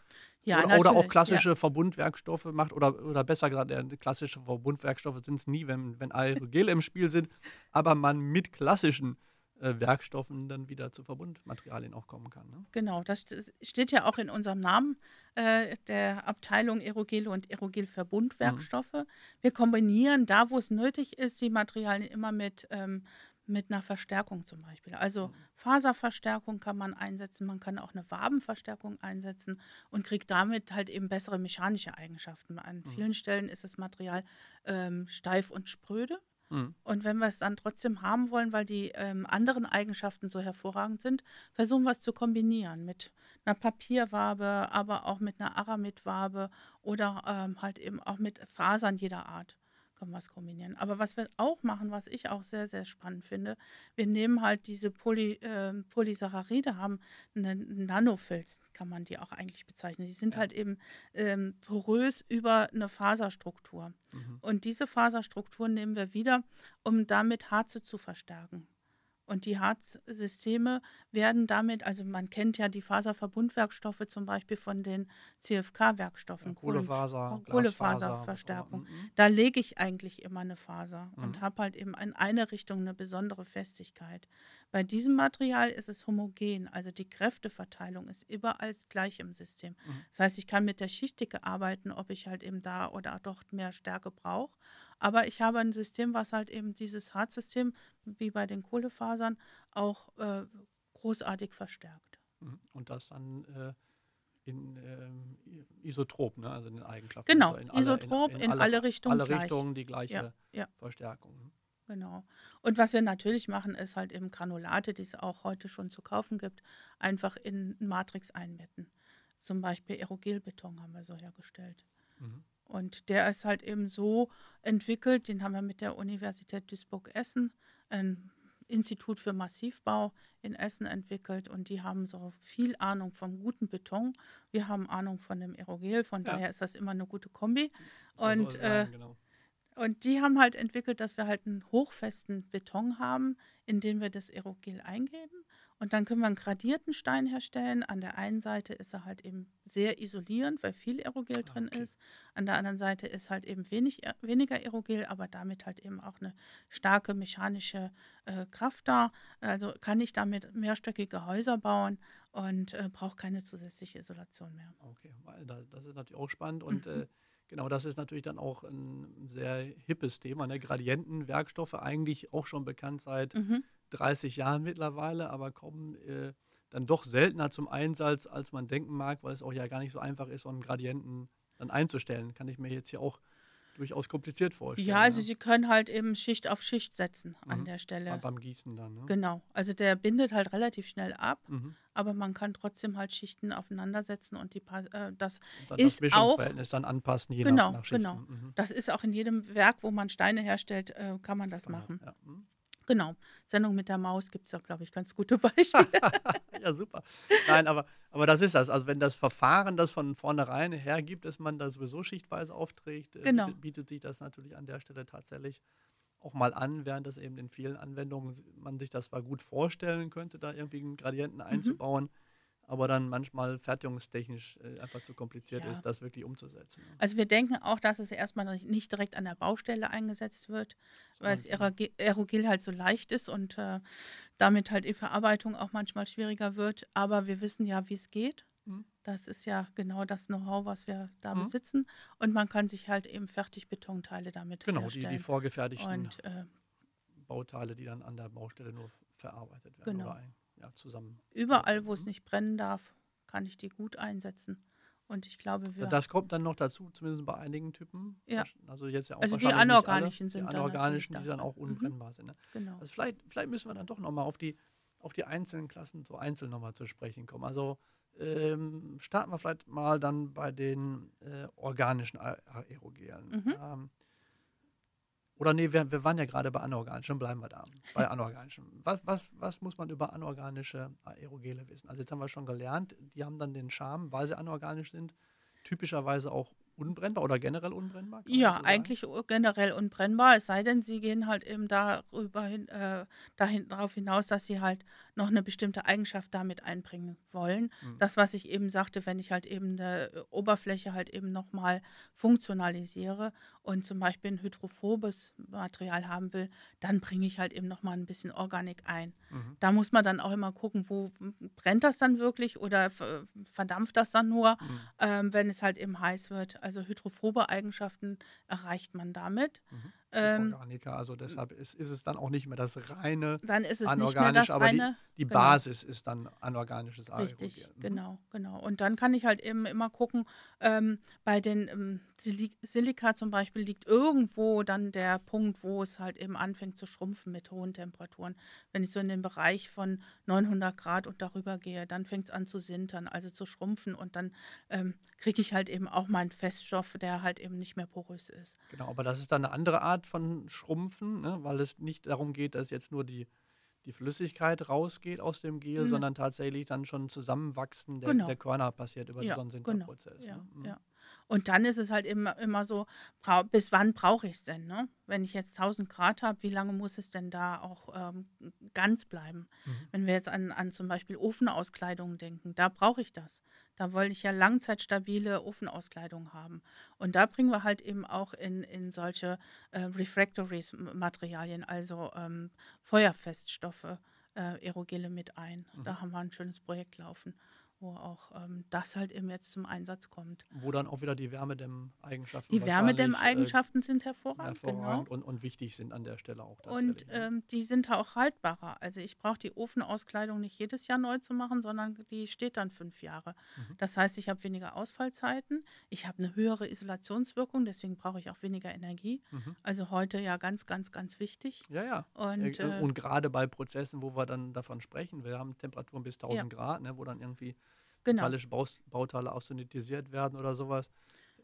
ja, oder, oder, auch klassische ja. Verbundwerkstoffe macht oder, oder besser gesagt, äh, klassische Verbundwerkstoffe sind es nie, wenn, wenn Aerogel im Spiel sind, aber man mit klassischen äh, Werkstoffen dann wieder zu Verbundmaterialien auch kommen kann. Ne? Genau, das steht ja auch in unserem Namen äh, der Abteilung Aerogele und Aerogel-Verbundwerkstoffe. Mhm. Wir kombinieren da, wo es nötig ist, die Materialien immer mit ähm, mit einer Verstärkung zum Beispiel. Also mhm. Faserverstärkung kann man einsetzen, man kann auch eine Wabenverstärkung einsetzen und kriegt damit halt eben bessere mechanische Eigenschaften. An mhm. vielen Stellen ist das Material ähm, steif und spröde. Mhm. Und wenn wir es dann trotzdem haben wollen, weil die ähm, anderen Eigenschaften so hervorragend sind, versuchen wir es zu kombinieren mit einer Papierwabe, aber auch mit einer Aramidwabe oder ähm, halt eben auch mit Fasern jeder Art wir es kombinieren. Aber was wir auch machen, was ich auch sehr, sehr spannend finde, wir nehmen halt diese Poly, äh, Polysaccharide, haben eine Nanofilz, kann man die auch eigentlich bezeichnen. Die sind ja. halt eben ähm, porös über eine Faserstruktur. Mhm. Und diese Faserstruktur nehmen wir wieder, um damit Harze zu verstärken. Und die Harzsysteme werden damit, also man kennt ja die Faserverbundwerkstoffe zum Beispiel von den CFK-Werkstoffen, ja, Kohlefaser, Kohlefaserverstärkung. Mhm. Da lege ich eigentlich immer eine Faser mhm. und habe halt eben in eine Richtung eine besondere Festigkeit. Bei diesem Material ist es homogen, also die Kräfteverteilung ist überall gleich im System. Mhm. Das heißt, ich kann mit der Schichtdicke arbeiten, ob ich halt eben da oder dort mehr Stärke brauche. Aber ich habe ein System, was halt eben dieses Harzsystem, wie bei den Kohlefasern, auch äh, großartig verstärkt. Mhm. Und das dann äh, in ähm, Isotrop, ne? also in den Eigenschaften. Genau, also in Isotrop in, in, in, alle, alle, Richtungen. Alle Richtungen die gleiche ja, ja. Verstärkung. Mhm. Genau. Und was wir natürlich machen, ist halt eben Granulate, die es auch heute schon zu kaufen gibt, einfach in Matrix einbetten. Zum Beispiel Aerogelbeton haben wir so hergestellt. Mhm. Und der ist halt eben so entwickelt, den haben wir mit der Universität Duisburg-Essen, ein Institut für Massivbau in Essen entwickelt und die haben so viel Ahnung vom guten Beton. Wir haben Ahnung von dem Aerogel, von ja. daher ist das immer eine gute Kombi. Und, äh, genau. und die haben halt entwickelt, dass wir halt einen hochfesten Beton haben, in den wir das Aerogel eingeben und dann können wir einen gradierten Stein herstellen. An der einen Seite ist er halt eben sehr isolierend, weil viel Aerogel ah, drin okay. ist. An der anderen Seite ist halt eben wenig, weniger Aerogel, aber damit halt eben auch eine starke mechanische äh, Kraft da. Also kann ich damit mehrstöckige Häuser bauen und äh, brauche keine zusätzliche Isolation mehr. Okay, das ist natürlich auch spannend und mhm. äh, Genau, das ist natürlich dann auch ein sehr hippes Thema. Ne? Gradientenwerkstoffe eigentlich auch schon bekannt seit mhm. 30 Jahren mittlerweile, aber kommen äh, dann doch seltener zum Einsatz, als man denken mag, weil es auch ja gar nicht so einfach ist, so einen Gradienten dann einzustellen. Kann ich mir jetzt hier auch durchaus kompliziert vorstellen. Ja, also ne? Sie können halt eben Schicht auf Schicht setzen mhm. an der Stelle. Beim Gießen dann, ne? Genau. Also der bindet halt relativ schnell ab, mhm. aber man kann trotzdem halt Schichten aufeinandersetzen und die äh, das und dann ist das Mischungsverhältnis auch, dann anpassen, je genau, nach, nach Schichten. Genau, mhm. Das ist auch in jedem Werk, wo man Steine herstellt, äh, kann man das machen. Ja. Mhm. Genau. Sendung mit der Maus gibt es da, glaube ich, ganz gute Beispiele. ja, super. Nein, aber, aber das ist das. Also wenn das Verfahren das von vornherein hergibt, dass man da sowieso schichtweise aufträgt, äh, genau. bietet, bietet sich das natürlich an der Stelle tatsächlich auch mal an, während das eben in vielen Anwendungen man sich das zwar gut vorstellen könnte, da irgendwie einen Gradienten mhm. Aber dann manchmal fertigungstechnisch äh, einfach zu kompliziert ja. ist, das wirklich umzusetzen. Also wir denken auch, dass es erstmal nicht direkt an der Baustelle eingesetzt wird, weil das Aerogel halt so leicht ist und äh, damit halt die Verarbeitung auch manchmal schwieriger wird. Aber wir wissen ja, wie es geht. Mhm. Das ist ja genau das Know-how, was wir da mhm. besitzen. Und man kann sich halt eben Fertigbetonteile damit genau, herstellen. Genau, die, die vorgefertigten und, äh, Bauteile, die dann an der Baustelle nur verarbeitet werden. Genau. Ein, ja, zusammen. Überall, wo es nicht brennen darf, kann ich die gut einsetzen. Und ich glaube, wir. Das kommt dann noch dazu, zumindest bei einigen Typen. Ja. Also jetzt ja auch Also die anorganischen alle, sind Die anorganischen, die dann auch mhm. unbrennbar mhm. sind. Ne? Genau. Also vielleicht, vielleicht müssen wir dann doch nochmal auf die, auf die einzelnen Klassen so einzeln nochmal zu sprechen kommen. Also ähm, starten wir vielleicht mal dann bei den äh, organischen Aerogelen. Mhm. Ähm, oder nee, wir, wir waren ja gerade bei anorganischen, bleiben wir da. Bei anorganischen. Was, was, was muss man über anorganische Aerogele wissen? Also jetzt haben wir schon gelernt, die haben dann den Charme, weil sie anorganisch sind, typischerweise auch unbrennbar oder generell unbrennbar? Ja, so eigentlich generell unbrennbar, es sei denn, sie gehen halt eben darüber hin, äh, dahin, darauf hinaus, dass sie halt noch eine bestimmte Eigenschaft damit einbringen wollen. Mhm. Das, was ich eben sagte, wenn ich halt eben eine Oberfläche halt eben nochmal funktionalisiere und zum Beispiel ein hydrophobes Material haben will, dann bringe ich halt eben nochmal ein bisschen Organik ein. Mhm. Da muss man dann auch immer gucken, wo brennt das dann wirklich oder verdampft das dann nur, mhm. ähm, wenn es halt eben heiß wird. Also hydrophobe Eigenschaften erreicht man damit. Mhm. Ähm, Organiker, also deshalb ist, ist es dann auch nicht mehr das reine Dann ist es nicht mehr das aber reine, die, die genau. Basis ist dann anorganisches Richtig, Aerogel. Mhm. genau, genau. Und dann kann ich halt eben immer gucken, ähm, bei den ähm, Silika zum Beispiel liegt irgendwo dann der Punkt, wo es halt eben anfängt zu schrumpfen mit hohen Temperaturen. Wenn ich so in den Bereich von 900 Grad und darüber gehe, dann fängt es an zu sintern, also zu schrumpfen und dann ähm, kriege ich halt eben auch meinen Feststoff, der halt eben nicht mehr porös ist. Genau, aber das ist dann eine andere Art von Schrumpfen, ne? weil es nicht darum geht, dass jetzt nur die, die Flüssigkeit rausgeht aus dem Gel, mhm. sondern tatsächlich dann schon Zusammenwachsen der, genau. der Körner passiert über ja, diesen Sinterprozess. Genau. Ne? Ja, mhm. ja. Und dann ist es halt immer, immer so, bis wann brauche ich es denn? Ne? Wenn ich jetzt 1000 Grad habe, wie lange muss es denn da auch ähm, ganz bleiben? Mhm. Wenn wir jetzt an, an zum Beispiel Ofenauskleidungen denken, da brauche ich das. Da wollte ich ja langzeitstabile Ofenauskleidung haben. Und da bringen wir halt eben auch in, in solche äh, Refractories-Materialien, also ähm, Feuerfeststoffe, äh, Aerogele mit ein. Mhm. Da haben wir ein schönes Projekt laufen wo auch ähm, das halt eben jetzt zum Einsatz kommt. Wo dann auch wieder die Wärmedämmeigenschaften Die Wärmedämmeigenschaften äh, sind hervorragend, hervorragend genau. und, und, wichtig sind an der Stelle auch. Und ähm, die sind auch haltbarer. Also ich brauche die Ofenauskleidung nicht jedes Jahr neu zu machen, sondern die steht dann fünf Jahre. Mhm. Das heißt, ich habe weniger Ausfallzeiten, ich habe eine höhere Isolationswirkung, deswegen brauche ich auch weniger Energie. Mhm. Also heute ja ganz, ganz, ganz wichtig. Ja, ja. Und, äh, und gerade bei Prozessen, wo wir dann davon sprechen, wir haben Temperaturen bis 1000 ja. Grad, ne, wo dann irgendwie genau. metallische Bauteile austenitisiert werden oder sowas.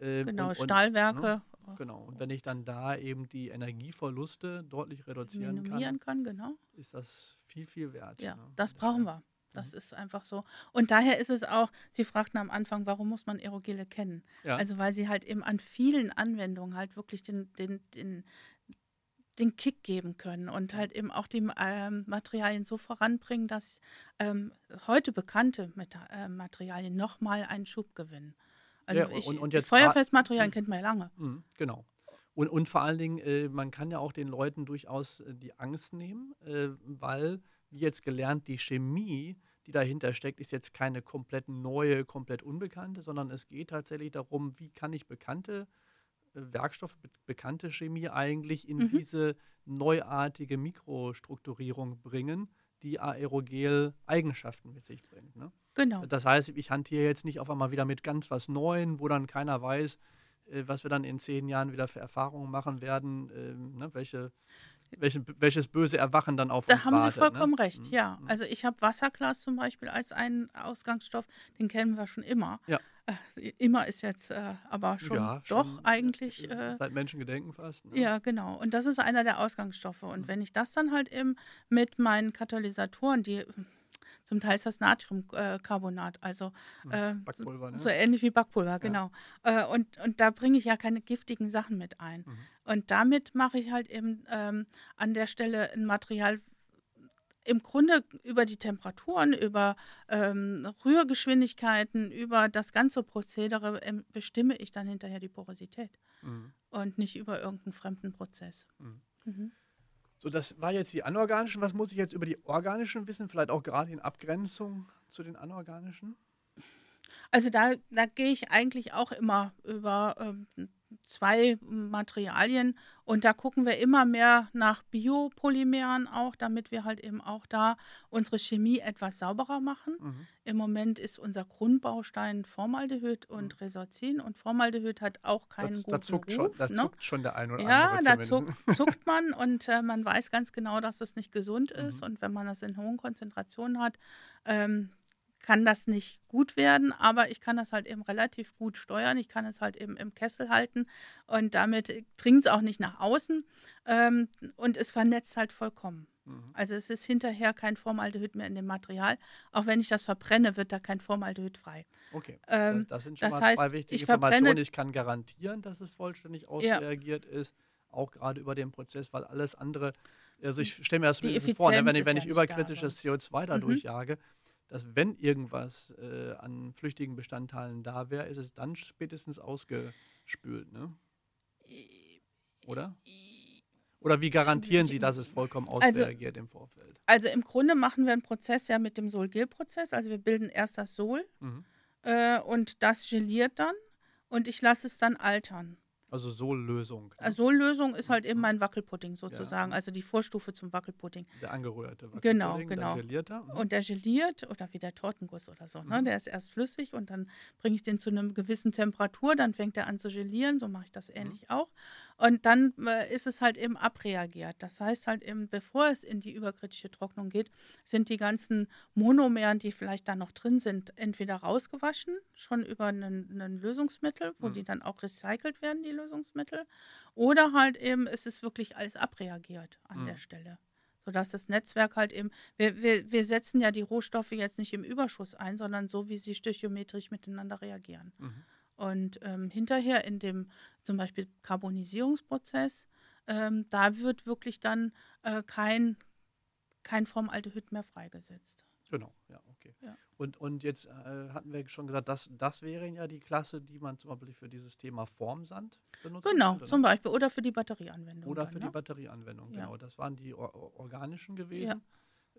Ähm, genau, und, Stahlwerke. Ne? Genau, und wenn ich dann da eben die Energieverluste deutlich reduzieren kann, kann genau. ist das viel, viel wert. Ja, ne? das brauchen wir. Das mhm. ist einfach so. Und daher ist es auch, Sie fragten am Anfang, warum muss man Aerogele kennen? Ja. Also weil sie halt eben an vielen Anwendungen halt wirklich den, den, den, den Kick geben können und halt eben auch die ähm, Materialien so voranbringen, dass ähm, heute bekannte Meta äh, Materialien nochmal einen Schub gewinnen. Also ja, ich, und, und jetzt Feuerfestmaterialien kennt man ja lange. Mhm, genau. Und, und vor allen Dingen, äh, man kann ja auch den Leuten durchaus äh, die Angst nehmen, äh, weil, wie jetzt gelernt, die Chemie, die dahinter steckt, ist jetzt keine komplett neue, komplett unbekannte, sondern es geht tatsächlich darum, wie kann ich bekannte Werkstoffe, bekannte Chemie eigentlich in mhm. diese neuartige Mikrostrukturierung bringen, die Aerogel-Eigenschaften mit sich bringt. Ne? Genau. Das heißt, ich hantiere jetzt nicht auf einmal wieder mit ganz was Neuem, wo dann keiner weiß, äh, was wir dann in zehn Jahren wieder für Erfahrungen machen werden, äh, ne, welche, welche, welches böse Erwachen dann auf da uns Da haben wartet, Sie vollkommen ne? recht, mhm. ja. Mhm. Also ich habe Wasserglas zum Beispiel als einen Ausgangsstoff, den kennen wir schon immer. Ja. Äh, immer ist jetzt äh, aber schon ja, doch schon, eigentlich. Äh, seit Menschengedenken fast. Ne? Ja, genau. Und das ist einer der Ausgangsstoffe. Und mhm. wenn ich das dann halt eben mit meinen Katalysatoren, die zum Teil ist das Natriumcarbonat, also hm, äh, Backpulver, ne? so ähnlich wie Backpulver, genau. Ja. Äh, und, und da bringe ich ja keine giftigen Sachen mit ein. Mhm. Und damit mache ich halt eben ähm, an der Stelle ein Material, im Grunde über die Temperaturen, über ähm, Rührgeschwindigkeiten, über das ganze Prozedere ähm, bestimme ich dann hinterher die Porosität mhm. und nicht über irgendeinen fremden Prozess. Mhm. Mhm. So, das war jetzt die anorganischen. Was muss ich jetzt über die organischen wissen? Vielleicht auch gerade in Abgrenzung zu den anorganischen? Also da, da gehe ich eigentlich auch immer über ähm, zwei Materialien und da gucken wir immer mehr nach Biopolymeren auch, damit wir halt eben auch da unsere Chemie etwas sauberer machen. Mhm. Im Moment ist unser Grundbaustein Formaldehyd und mhm. Resorcin und Formaldehyd hat auch keinen das, guten da zuckt Ruf. Schon, da ne? zuckt schon der ein oder ja, andere Ja, da zuckt, zuckt, man und äh, man weiß ganz genau, dass es nicht gesund ist mhm. und wenn man das in hohen Konzentrationen hat, ähm, kann das nicht gut werden, aber ich kann das halt eben relativ gut steuern. Ich kann es halt eben im Kessel halten und damit dringt es auch nicht nach außen ähm, und es vernetzt halt vollkommen. Mhm. Also es ist hinterher kein Formaldehyd mehr in dem Material. Auch wenn ich das verbrenne, wird da kein Formaldehyd frei. Okay, ähm, das sind schon das mal heißt, zwei wichtige ich Informationen. Ich kann garantieren, dass es vollständig ausreagiert ja. ist, auch gerade über den Prozess, weil alles andere, also ich stelle mir das vor, ne, wenn ich, wenn ich ja überkritisches CO2 da mhm. durchjage, dass wenn irgendwas äh, an flüchtigen Bestandteilen da wäre, ist es dann spätestens ausgespült, ne? Oder? Oder wie garantieren Sie, dass es vollkommen also ausreagiert also, im Vorfeld? Also im Grunde machen wir einen Prozess ja mit dem Sol-Gel-Prozess. Also wir bilden erst das Sol mhm. äh, und das geliert dann und ich lasse es dann altern. Also Sohllösung. Ne? Sohllösung ist halt eben mein Wackelpudding sozusagen, ja. also die Vorstufe zum Wackelpudding. Der angerührte Wackelpudding. Genau, genau. Der gelierter. Mhm. Und der geliert oder wie der Tortenguss oder so, ne? Mhm. Der ist erst flüssig und dann bringe ich den zu einer gewissen Temperatur, dann fängt er an zu gelieren, so mache ich das mhm. ähnlich mhm. auch. Und dann äh, ist es halt eben abreagiert. Das heißt halt eben, bevor es in die überkritische Trocknung geht, sind die ganzen Monomeren, die vielleicht da noch drin sind, entweder rausgewaschen, schon über ein Lösungsmittel, wo mhm. die dann auch recycelt werden, die Lösungsmittel, oder halt eben, es ist wirklich alles abreagiert an mhm. der Stelle sodass das Netzwerk halt eben, wir, wir, wir setzen ja die Rohstoffe jetzt nicht im Überschuss ein, sondern so, wie sie stöchiometrisch miteinander reagieren. Mhm. Und ähm, hinterher in dem zum Beispiel Karbonisierungsprozess, ähm, da wird wirklich dann äh, kein, kein Formaldehyd mehr freigesetzt. Genau, ja, okay. Ja. Und, und jetzt äh, hatten wir schon gesagt, das, das wären ja die Klasse, die man zum Beispiel für dieses Thema Formsand benutzt. Genau, könnte, zum Beispiel. Oder für die Batterieanwendung. Oder dann, für ne? die Batterieanwendung, genau. Ja. Das waren die or organischen gewesen. Ja.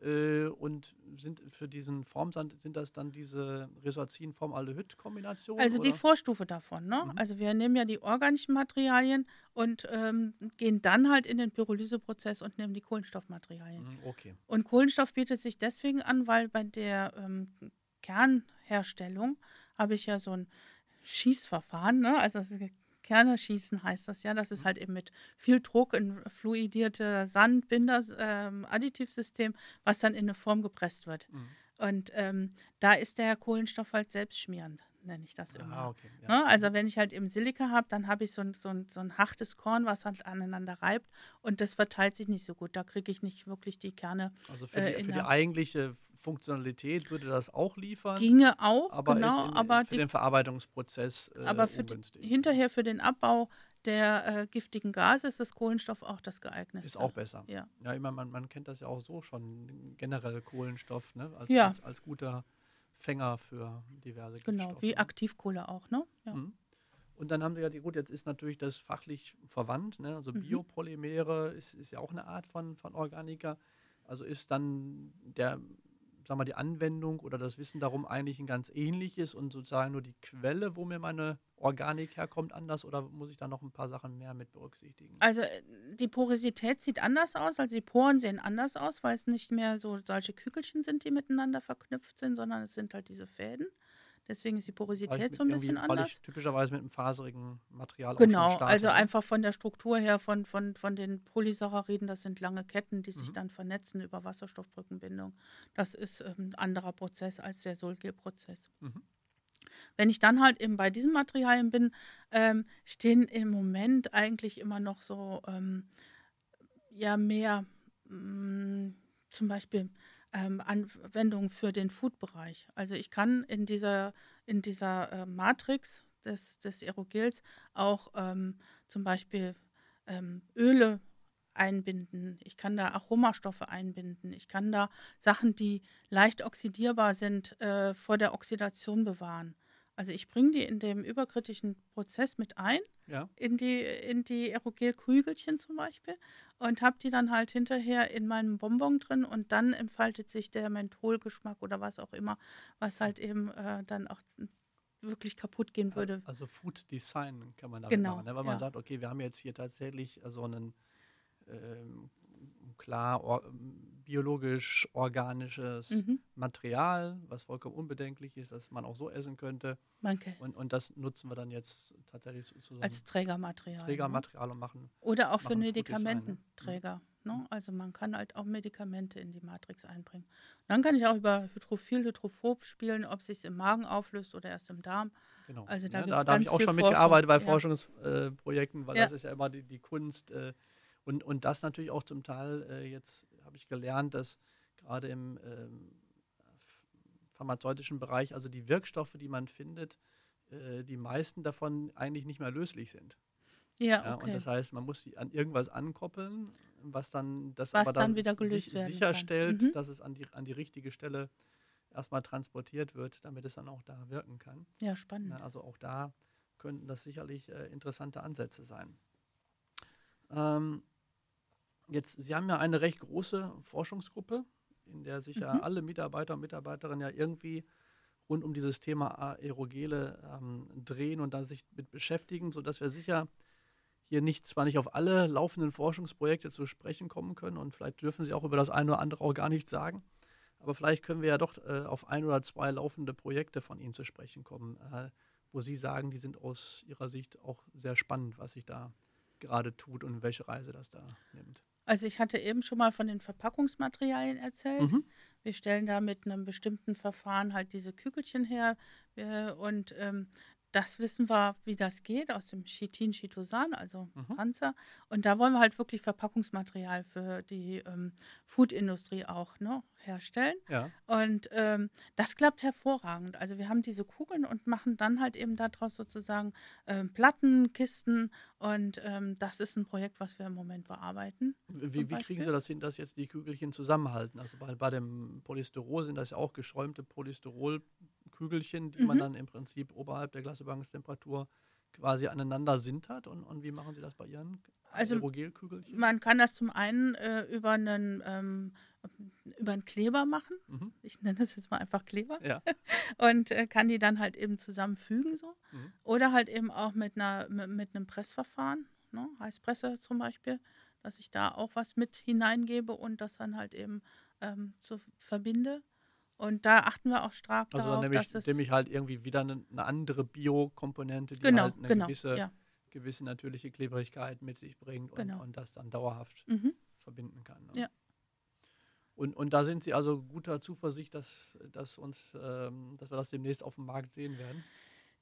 Äh, und sind für diesen Formsand, sind das dann diese Resorcin-Formaldehyd-Kombination? Also oder? die Vorstufe davon. Ne? Mhm. Also wir nehmen ja die organischen Materialien und ähm, gehen dann halt in den Pyrolyseprozess und nehmen die Kohlenstoffmaterialien. Mhm, okay. Und Kohlenstoff bietet sich deswegen an, weil bei der ähm, Kernherstellung habe ich ja so ein Schießverfahren, ne? also das Kerne schießen heißt das ja. Das ist halt eben mit viel Druck ein fluidierte Sandbinder, ähm, Additivsystem, was dann in eine Form gepresst wird. Mhm. Und ähm, da ist der Kohlenstoff halt selbstschmierend, nenne ich das immer. Ah, okay, ja. ne? Also wenn ich halt eben Silika habe, dann habe ich so ein, so, ein, so ein hartes Korn, was halt aneinander reibt und das verteilt sich nicht so gut. Da kriege ich nicht wirklich die Kerne. Also für die, äh, für die eigentliche Funktionalität würde das auch liefern. Ginge auch, aber genau. In, aber für die, den Verarbeitungsprozess äh, aber für die, hinterher für den Abbau der äh, giftigen Gase ist das Kohlenstoff auch das geeignete. Ist auch besser. Ja, ja ich meine, man, man kennt das ja auch so schon, generell Kohlenstoff, ne? als, ja. als, als guter Fänger für diverse Genau, Giftstoffe. wie Aktivkohle auch, ne? Ja. Mhm. Und dann haben sie ja die, gut, jetzt ist natürlich das fachlich verwandt, ne? also mhm. Biopolymere ist, ist ja auch eine Art von, von Organiker. Also ist dann der sag mal, die Anwendung oder das Wissen darum eigentlich ein ganz ähnliches und sozusagen nur die Quelle, wo mir meine Organik herkommt, anders oder muss ich da noch ein paar Sachen mehr mit berücksichtigen? Also äh, die Porosität sieht anders aus, also die Poren sehen anders aus, weil es nicht mehr so solche Kügelchen sind, die miteinander verknüpft sind, sondern es sind halt diese Fäden. Deswegen ist die Porosität so ein bisschen anders. Weil ich typischerweise mit einem faserigen Material Genau, also einfach von der Struktur her, von, von, von den Polysacchariden, das sind lange Ketten, die sich mhm. dann vernetzen über Wasserstoffbrückenbindung. Das ist ähm, ein anderer Prozess als der Solgel-Prozess. Mhm. Wenn ich dann halt eben bei diesen Materialien bin, ähm, stehen im Moment eigentlich immer noch so ähm, ja mehr mh, mm, zum Beispiel ähm, Anwendungen für den Food-Bereich. Also ich kann in dieser, in dieser äh, Matrix des, des Aerogels auch ähm, zum Beispiel ähm, Öle einbinden, ich kann da Aromastoffe einbinden, ich kann da Sachen, die leicht oxidierbar sind, äh, vor der Oxidation bewahren. Also ich bringe die in dem überkritischen Prozess mit ein, ja. in die, in die Aerogel-Krügelchen zum Beispiel und habe die dann halt hinterher in meinem Bonbon drin und dann entfaltet sich der Mentholgeschmack oder was auch immer, was halt eben äh, dann auch wirklich kaputt gehen würde. Also Food Design kann man damit genau, machen, ne? weil man sagt, okay, wir haben jetzt hier tatsächlich so einen ähm, klar or biologisch organisches mhm. Material, was vollkommen unbedenklich ist, dass man auch so essen könnte. Manke. Und, und das nutzen wir dann jetzt tatsächlich so, so als Trägermaterial. Trägermaterial ne? und machen. Oder auch für Medikamententräger. Mhm. Ne? Also man kann halt auch Medikamente in die Matrix einbringen. Und dann kann ich auch über Hydrophil, Hydrophob spielen, ob es sich im Magen auflöst oder erst im Darm. Genau. Also da, ja, da, da habe ich auch schon mitgearbeitet bei ja. Forschungsprojekten, weil ja. das ist ja immer die, die Kunst. Äh, und, und das natürlich auch zum Teil, äh, jetzt habe ich gelernt, dass gerade im ähm, pharmazeutischen Bereich, also die Wirkstoffe, die man findet, äh, die meisten davon eigentlich nicht mehr löslich sind. Ja, ja, und das heißt, man muss die an irgendwas ankoppeln, was dann das was aber dann, dann wieder gelöst sich, sicherstellt, mhm. dass es an die, an die richtige Stelle erstmal transportiert wird, damit es dann auch da wirken kann. Ja, spannend. Ja, also auch da könnten das sicherlich äh, interessante Ansätze sein. Ähm, Jetzt, Sie haben ja eine recht große Forschungsgruppe, in der sich mhm. ja alle Mitarbeiter und Mitarbeiterinnen ja irgendwie rund um dieses Thema Aerogele ähm, drehen und da sich mit beschäftigen, sodass wir sicher hier nicht, zwar nicht auf alle laufenden Forschungsprojekte zu sprechen kommen können und vielleicht dürfen Sie auch über das eine oder andere auch gar nichts sagen, aber vielleicht können wir ja doch äh, auf ein oder zwei laufende Projekte von Ihnen zu sprechen kommen, äh, wo Sie sagen, die sind aus Ihrer Sicht auch sehr spannend, was sich da gerade tut und welche Reise das da nimmt. Also ich hatte eben schon mal von den Verpackungsmaterialien erzählt. Mhm. Wir stellen da mit einem bestimmten Verfahren halt diese Kügelchen her äh, und ähm, das wissen wir, wie das geht, aus dem Chitin, Chitosan, also mhm. Panzer. Und da wollen wir halt wirklich Verpackungsmaterial für die ähm, Foodindustrie auch ne, herstellen. Ja. Und ähm, das klappt hervorragend. Also wir haben diese Kugeln und machen dann halt eben daraus sozusagen ähm, Platten, Kisten. Und ähm, das ist ein Projekt, was wir im Moment bearbeiten. Wie, wie kriegen Sie das hin, dass jetzt die Kügelchen zusammenhalten? Also bei, bei dem Polystyrol sind das ja auch geschäumte Polystyrol. Kügelchen, die mhm. man dann im Prinzip oberhalb der Glasübergangstemperatur quasi aneinander sintert. Und, und wie machen Sie das bei Ihren also, Aerogelkügelchen? Man kann das zum einen äh, über einen ähm, über einen Kleber machen. Mhm. Ich nenne das jetzt mal einfach Kleber. Ja. Und äh, kann die dann halt eben zusammenfügen so. Mhm. Oder halt eben auch mit, einer, mit, mit einem Pressverfahren, ne? Heißpresse zum Beispiel, dass ich da auch was mit hineingebe und das dann halt eben ähm, so verbinde. Und da achten wir auch stark also darauf, nämlich, dass es... nämlich ich halt irgendwie wieder eine, eine andere Biokomponente, die genau, halt eine genau, gewisse, ja. gewisse natürliche Klebrigkeit mit sich bringt und, genau. und das dann dauerhaft mhm. verbinden kann. Ne? Ja. Und, und da sind Sie also guter Zuversicht, dass, dass, uns, ähm, dass wir das demnächst auf dem Markt sehen werden?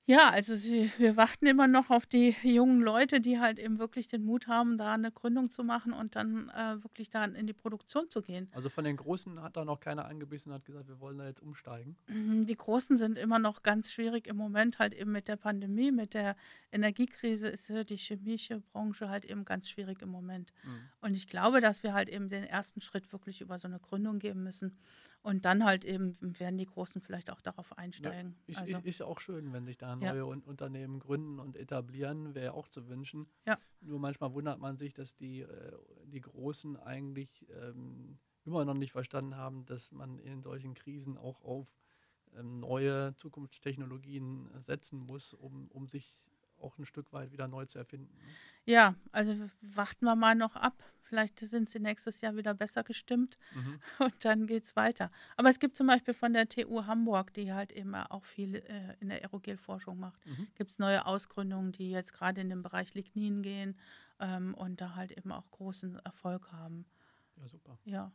Ja, also sie, wir warten immer noch auf die jungen Leute, die halt eben wirklich den Mut haben, da eine Gründung zu machen und dann äh, wirklich da in die Produktion zu gehen. Also von den Großen hat da noch keiner angebissen und hat gesagt, wir wollen da jetzt umsteigen. Mhm, die Großen sind immer noch ganz schwierig im Moment, halt eben mit der Pandemie, mit der Energiekrise ist die chemische Branche halt eben ganz schwierig im Moment. Mhm. Und ich glaube, dass wir halt eben den ersten Schritt wirklich über so eine Gründung geben müssen. Und dann halt eben werden die Großen vielleicht auch darauf einsteigen. Ja, ist, also, ist auch schön, wenn sich da neue ja. Unternehmen gründen und etablieren, wäre ja auch zu wünschen. Ja. Nur manchmal wundert man sich, dass die, äh, die Großen eigentlich ähm, immer noch nicht verstanden haben, dass man in solchen Krisen auch auf ähm, neue Zukunftstechnologien setzen muss, um, um sich auch ein Stück weit wieder neu zu erfinden. Ne? Ja, also warten wir mal noch ab. Vielleicht sind sie nächstes Jahr wieder besser gestimmt mhm. und dann geht es weiter. Aber es gibt zum Beispiel von der TU Hamburg, die halt eben auch viel äh, in der Aerogelforschung macht, mhm. gibt es neue Ausgründungen, die jetzt gerade in den Bereich Lignin gehen ähm, und da halt eben auch großen Erfolg haben. Ja, super. Ja.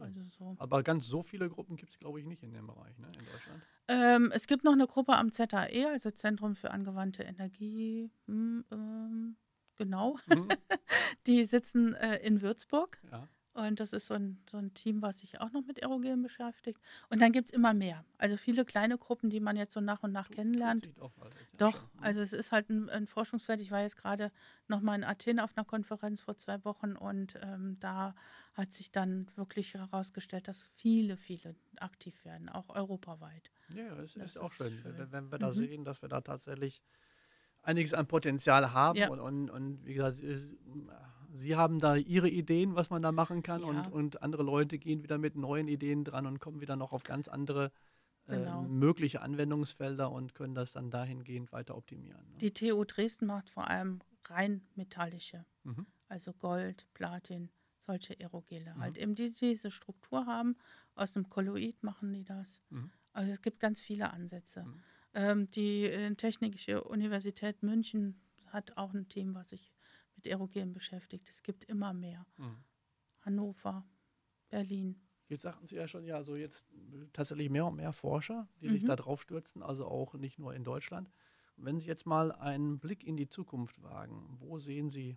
Also so. Aber ganz so viele Gruppen gibt es, glaube ich, nicht in dem Bereich, ne, in Deutschland. Ähm, es gibt noch eine Gruppe am ZAE, also Zentrum für angewandte Energie. Hm, ähm, genau. Mhm. Die sitzen äh, in Würzburg. Ja. Und das ist so ein, so ein Team, was sich auch noch mit Aerogen beschäftigt. Und dann gibt es immer mehr. Also viele kleine Gruppen, die man jetzt so nach und nach du, kennenlernt. Auch Doch, schon, ne? also es ist halt ein, ein, Forschungsfeld. Ich war jetzt gerade nochmal in Athen auf einer Konferenz vor zwei Wochen und ähm, da hat sich dann wirklich herausgestellt, dass viele, viele aktiv werden, auch europaweit. Ja, es ist, ist auch schön, schön, wenn, wenn wir da mhm. sehen, dass wir da tatsächlich einiges an Potenzial haben ja. und, und, und, wie gesagt, Sie haben da Ihre Ideen, was man da machen kann ja. und, und andere Leute gehen wieder mit neuen Ideen dran und kommen wieder noch auf ganz andere äh, genau. mögliche Anwendungsfelder und können das dann dahingehend weiter optimieren. Ne? Die TU Dresden macht vor allem rein metallische, mhm. also Gold, Platin, solche Aerogele, mhm. halt eben die diese Struktur haben. Aus einem Kolloid machen die das. Mhm. Also es gibt ganz viele Ansätze. Ähm, die äh, Technische Universität München hat auch ein Team, was sich mit Aerogelen beschäftigt. Es gibt immer mehr. Mhm. Hannover, Berlin. Jetzt sagten Sie ja schon, ja, so jetzt tatsächlich mehr und mehr Forscher, die sich mhm. da drauf stürzen, also auch nicht nur in Deutschland. wenn Sie jetzt mal einen Blick in die Zukunft wagen, wo sehen Sie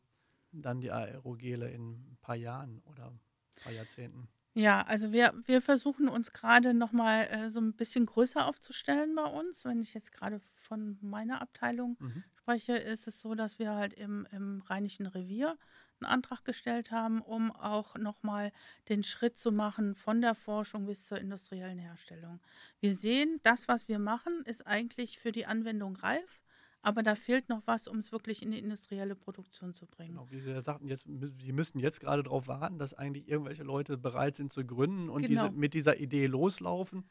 dann die Aerogele in ein paar Jahren oder ein paar Jahrzehnten? Ja, also wir, wir versuchen uns gerade nochmal äh, so ein bisschen größer aufzustellen bei uns. Wenn ich jetzt gerade von meiner Abteilung mhm. spreche, ist es so, dass wir halt im, im Rheinischen Revier einen Antrag gestellt haben, um auch nochmal den Schritt zu machen von der Forschung bis zur industriellen Herstellung. Wir sehen, das, was wir machen, ist eigentlich für die Anwendung reif aber da fehlt noch was, um es wirklich in die industrielle Produktion zu bringen. Genau, wie Sie ja sagten, jetzt, Sie müssten jetzt gerade darauf warten, dass eigentlich irgendwelche Leute bereit sind zu gründen und genau. diese, mit dieser Idee loslaufen.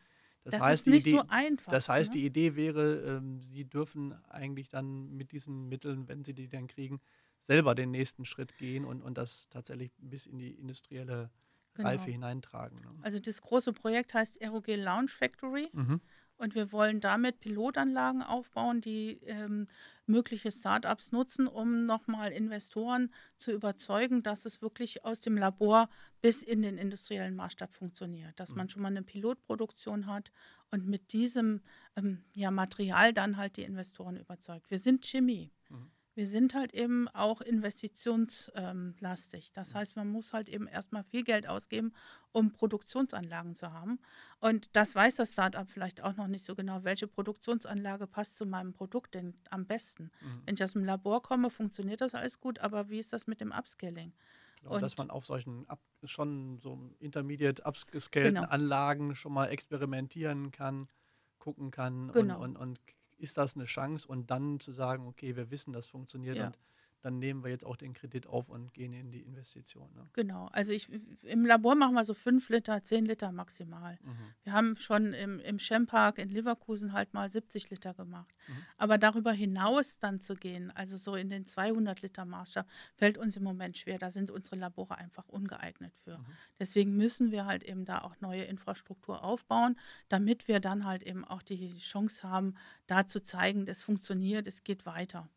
Das, das heißt, ist nicht Idee, so einfach. Das heißt, ne? die Idee wäre, ähm, Sie dürfen eigentlich dann mit diesen Mitteln, wenn Sie die dann kriegen, selber den nächsten Schritt gehen und, und das tatsächlich bis in die industrielle Reife genau. hineintragen. Ne? Also das große Projekt heißt Aerogel Launch Factory. Mhm. Und wir wollen damit Pilotanlagen aufbauen, die ähm, mögliche Startups nutzen, um nochmal Investoren zu überzeugen, dass es wirklich aus dem Labor bis in den industriellen Maßstab funktioniert. Dass man mhm. schon mal eine Pilotproduktion hat und mit diesem ähm, ja, Material dann halt die Investoren überzeugt. Wir sind Chemie. Mhm. Wir sind halt eben auch investitionslastig. Das heißt, man muss halt eben erstmal viel Geld ausgeben, um Produktionsanlagen zu haben. Und das weiß das Startup vielleicht auch noch nicht so genau, welche Produktionsanlage passt zu meinem Produkt denn am besten. Mhm. Wenn ich aus dem Labor komme, funktioniert das alles gut, aber wie ist das mit dem Upscaling? Genau, und dass man auf solchen Up, schon so intermediate upscaled genau. Anlagen schon mal experimentieren kann, gucken kann genau. und, und, und ist das eine Chance und dann zu sagen, okay, wir wissen, das funktioniert ja. und dann nehmen wir jetzt auch den Kredit auf und gehen in die Investition. Ne? Genau, also ich, im Labor machen wir so 5 Liter, 10 Liter maximal. Mhm. Wir haben schon im, im Schempark in Leverkusen halt mal 70 Liter gemacht. Mhm. Aber darüber hinaus dann zu gehen, also so in den 200 Liter Maßstab, fällt uns im Moment schwer. Da sind unsere Labore einfach ungeeignet für. Mhm. Deswegen müssen wir halt eben da auch neue Infrastruktur aufbauen, damit wir dann halt eben auch die Chance haben, da zu zeigen, es funktioniert, es geht weiter.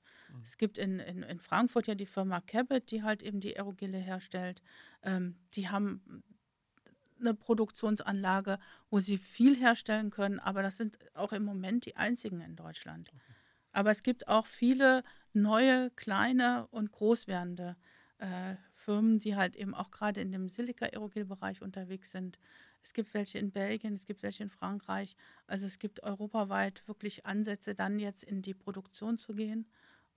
Es gibt in, in, in Frankfurt ja die Firma Cabot, die halt eben die Aerogele herstellt. Ähm, die haben eine Produktionsanlage, wo sie viel herstellen können, aber das sind auch im Moment die einzigen in Deutschland. Okay. Aber es gibt auch viele neue, kleine und groß werdende äh, Firmen, die halt eben auch gerade in dem Silika-Aerogel-Bereich unterwegs sind. Es gibt welche in Belgien, es gibt welche in Frankreich. Also es gibt europaweit wirklich Ansätze, dann jetzt in die Produktion zu gehen.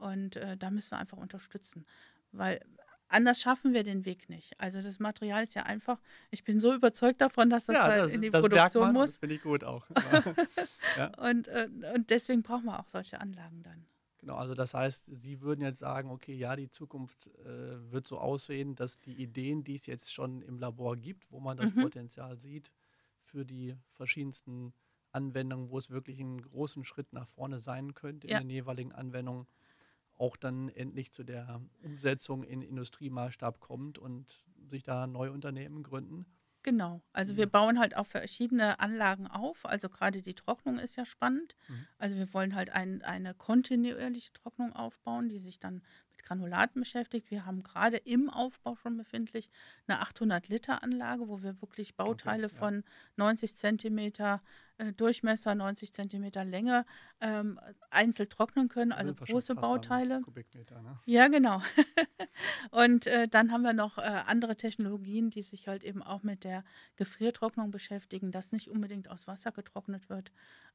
Und äh, da müssen wir einfach unterstützen, weil anders schaffen wir den Weg nicht. Also das Material ist ja einfach, ich bin so überzeugt davon, dass das ja, halt das, in die Produktion man, muss. Das finde ich gut auch. ja. und, äh, und deswegen brauchen wir auch solche Anlagen dann. Genau, also das heißt, Sie würden jetzt sagen, okay, ja, die Zukunft äh, wird so aussehen, dass die Ideen, die es jetzt schon im Labor gibt, wo man das mhm. Potenzial sieht, für die verschiedensten Anwendungen, wo es wirklich einen großen Schritt nach vorne sein könnte ja. in den jeweiligen Anwendungen, auch dann endlich zu der Umsetzung in Industriemaßstab kommt und sich da neue Unternehmen gründen. Genau, also wir bauen halt auch verschiedene Anlagen auf. Also gerade die Trocknung ist ja spannend. Mhm. Also wir wollen halt ein, eine kontinuierliche Trocknung aufbauen, die sich dann Granulaten beschäftigt. Wir haben gerade im Aufbau schon befindlich eine 800 Liter Anlage, wo wir wirklich Bauteile okay, ja. von 90 Zentimeter äh, Durchmesser, 90 Zentimeter Länge ähm, einzeln trocknen können, also große Bauteile. Kubikmeter, ne? Ja, genau. und äh, dann haben wir noch äh, andere Technologien, die sich halt eben auch mit der Gefriertrocknung beschäftigen, dass nicht unbedingt aus Wasser getrocknet wird.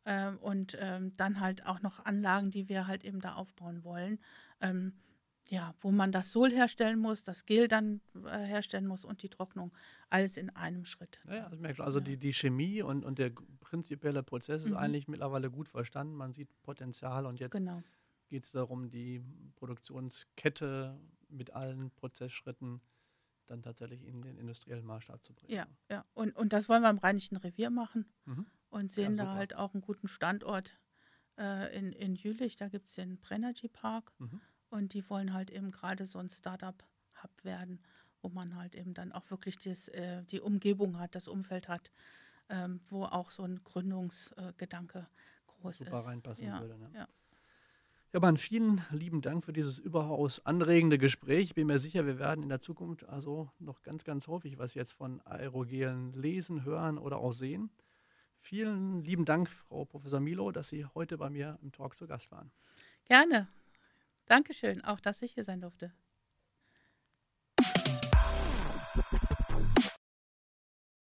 Ähm, und ähm, dann halt auch noch Anlagen, die wir halt eben da aufbauen wollen. Ähm, ja, wo man das Sol herstellen muss, das Gel dann äh, herstellen muss und die Trocknung, alles in einem Schritt. Ja, das merkst du. Also ja. die, die Chemie und, und der prinzipielle Prozess ist mhm. eigentlich mittlerweile gut verstanden. Man sieht Potenzial und jetzt genau. geht es darum, die Produktionskette mit allen Prozessschritten dann tatsächlich in den industriellen Maßstab zu bringen. Ja, ja. Und, und das wollen wir im Rheinischen Revier machen. Mhm. und sehen ja, da halt auch einen guten Standort äh, in, in Jülich. Da gibt es den Brennergy Park mhm. Und die wollen halt eben gerade so ein Startup-Hub werden, wo man halt eben dann auch wirklich das, äh, die Umgebung hat, das Umfeld hat, ähm, wo auch so ein Gründungsgedanke groß Super ist. reinpassen ja, würde. Ne? Ja. Ja, Mann, vielen lieben Dank für dieses überaus anregende Gespräch. Ich bin mir sicher, wir werden in der Zukunft also noch ganz, ganz häufig was jetzt von Aerogelen lesen, hören oder auch sehen. Vielen lieben Dank, Frau Professor Milo, dass Sie heute bei mir im Talk zu Gast waren. Gerne. Dankeschön, auch dass ich hier sein durfte.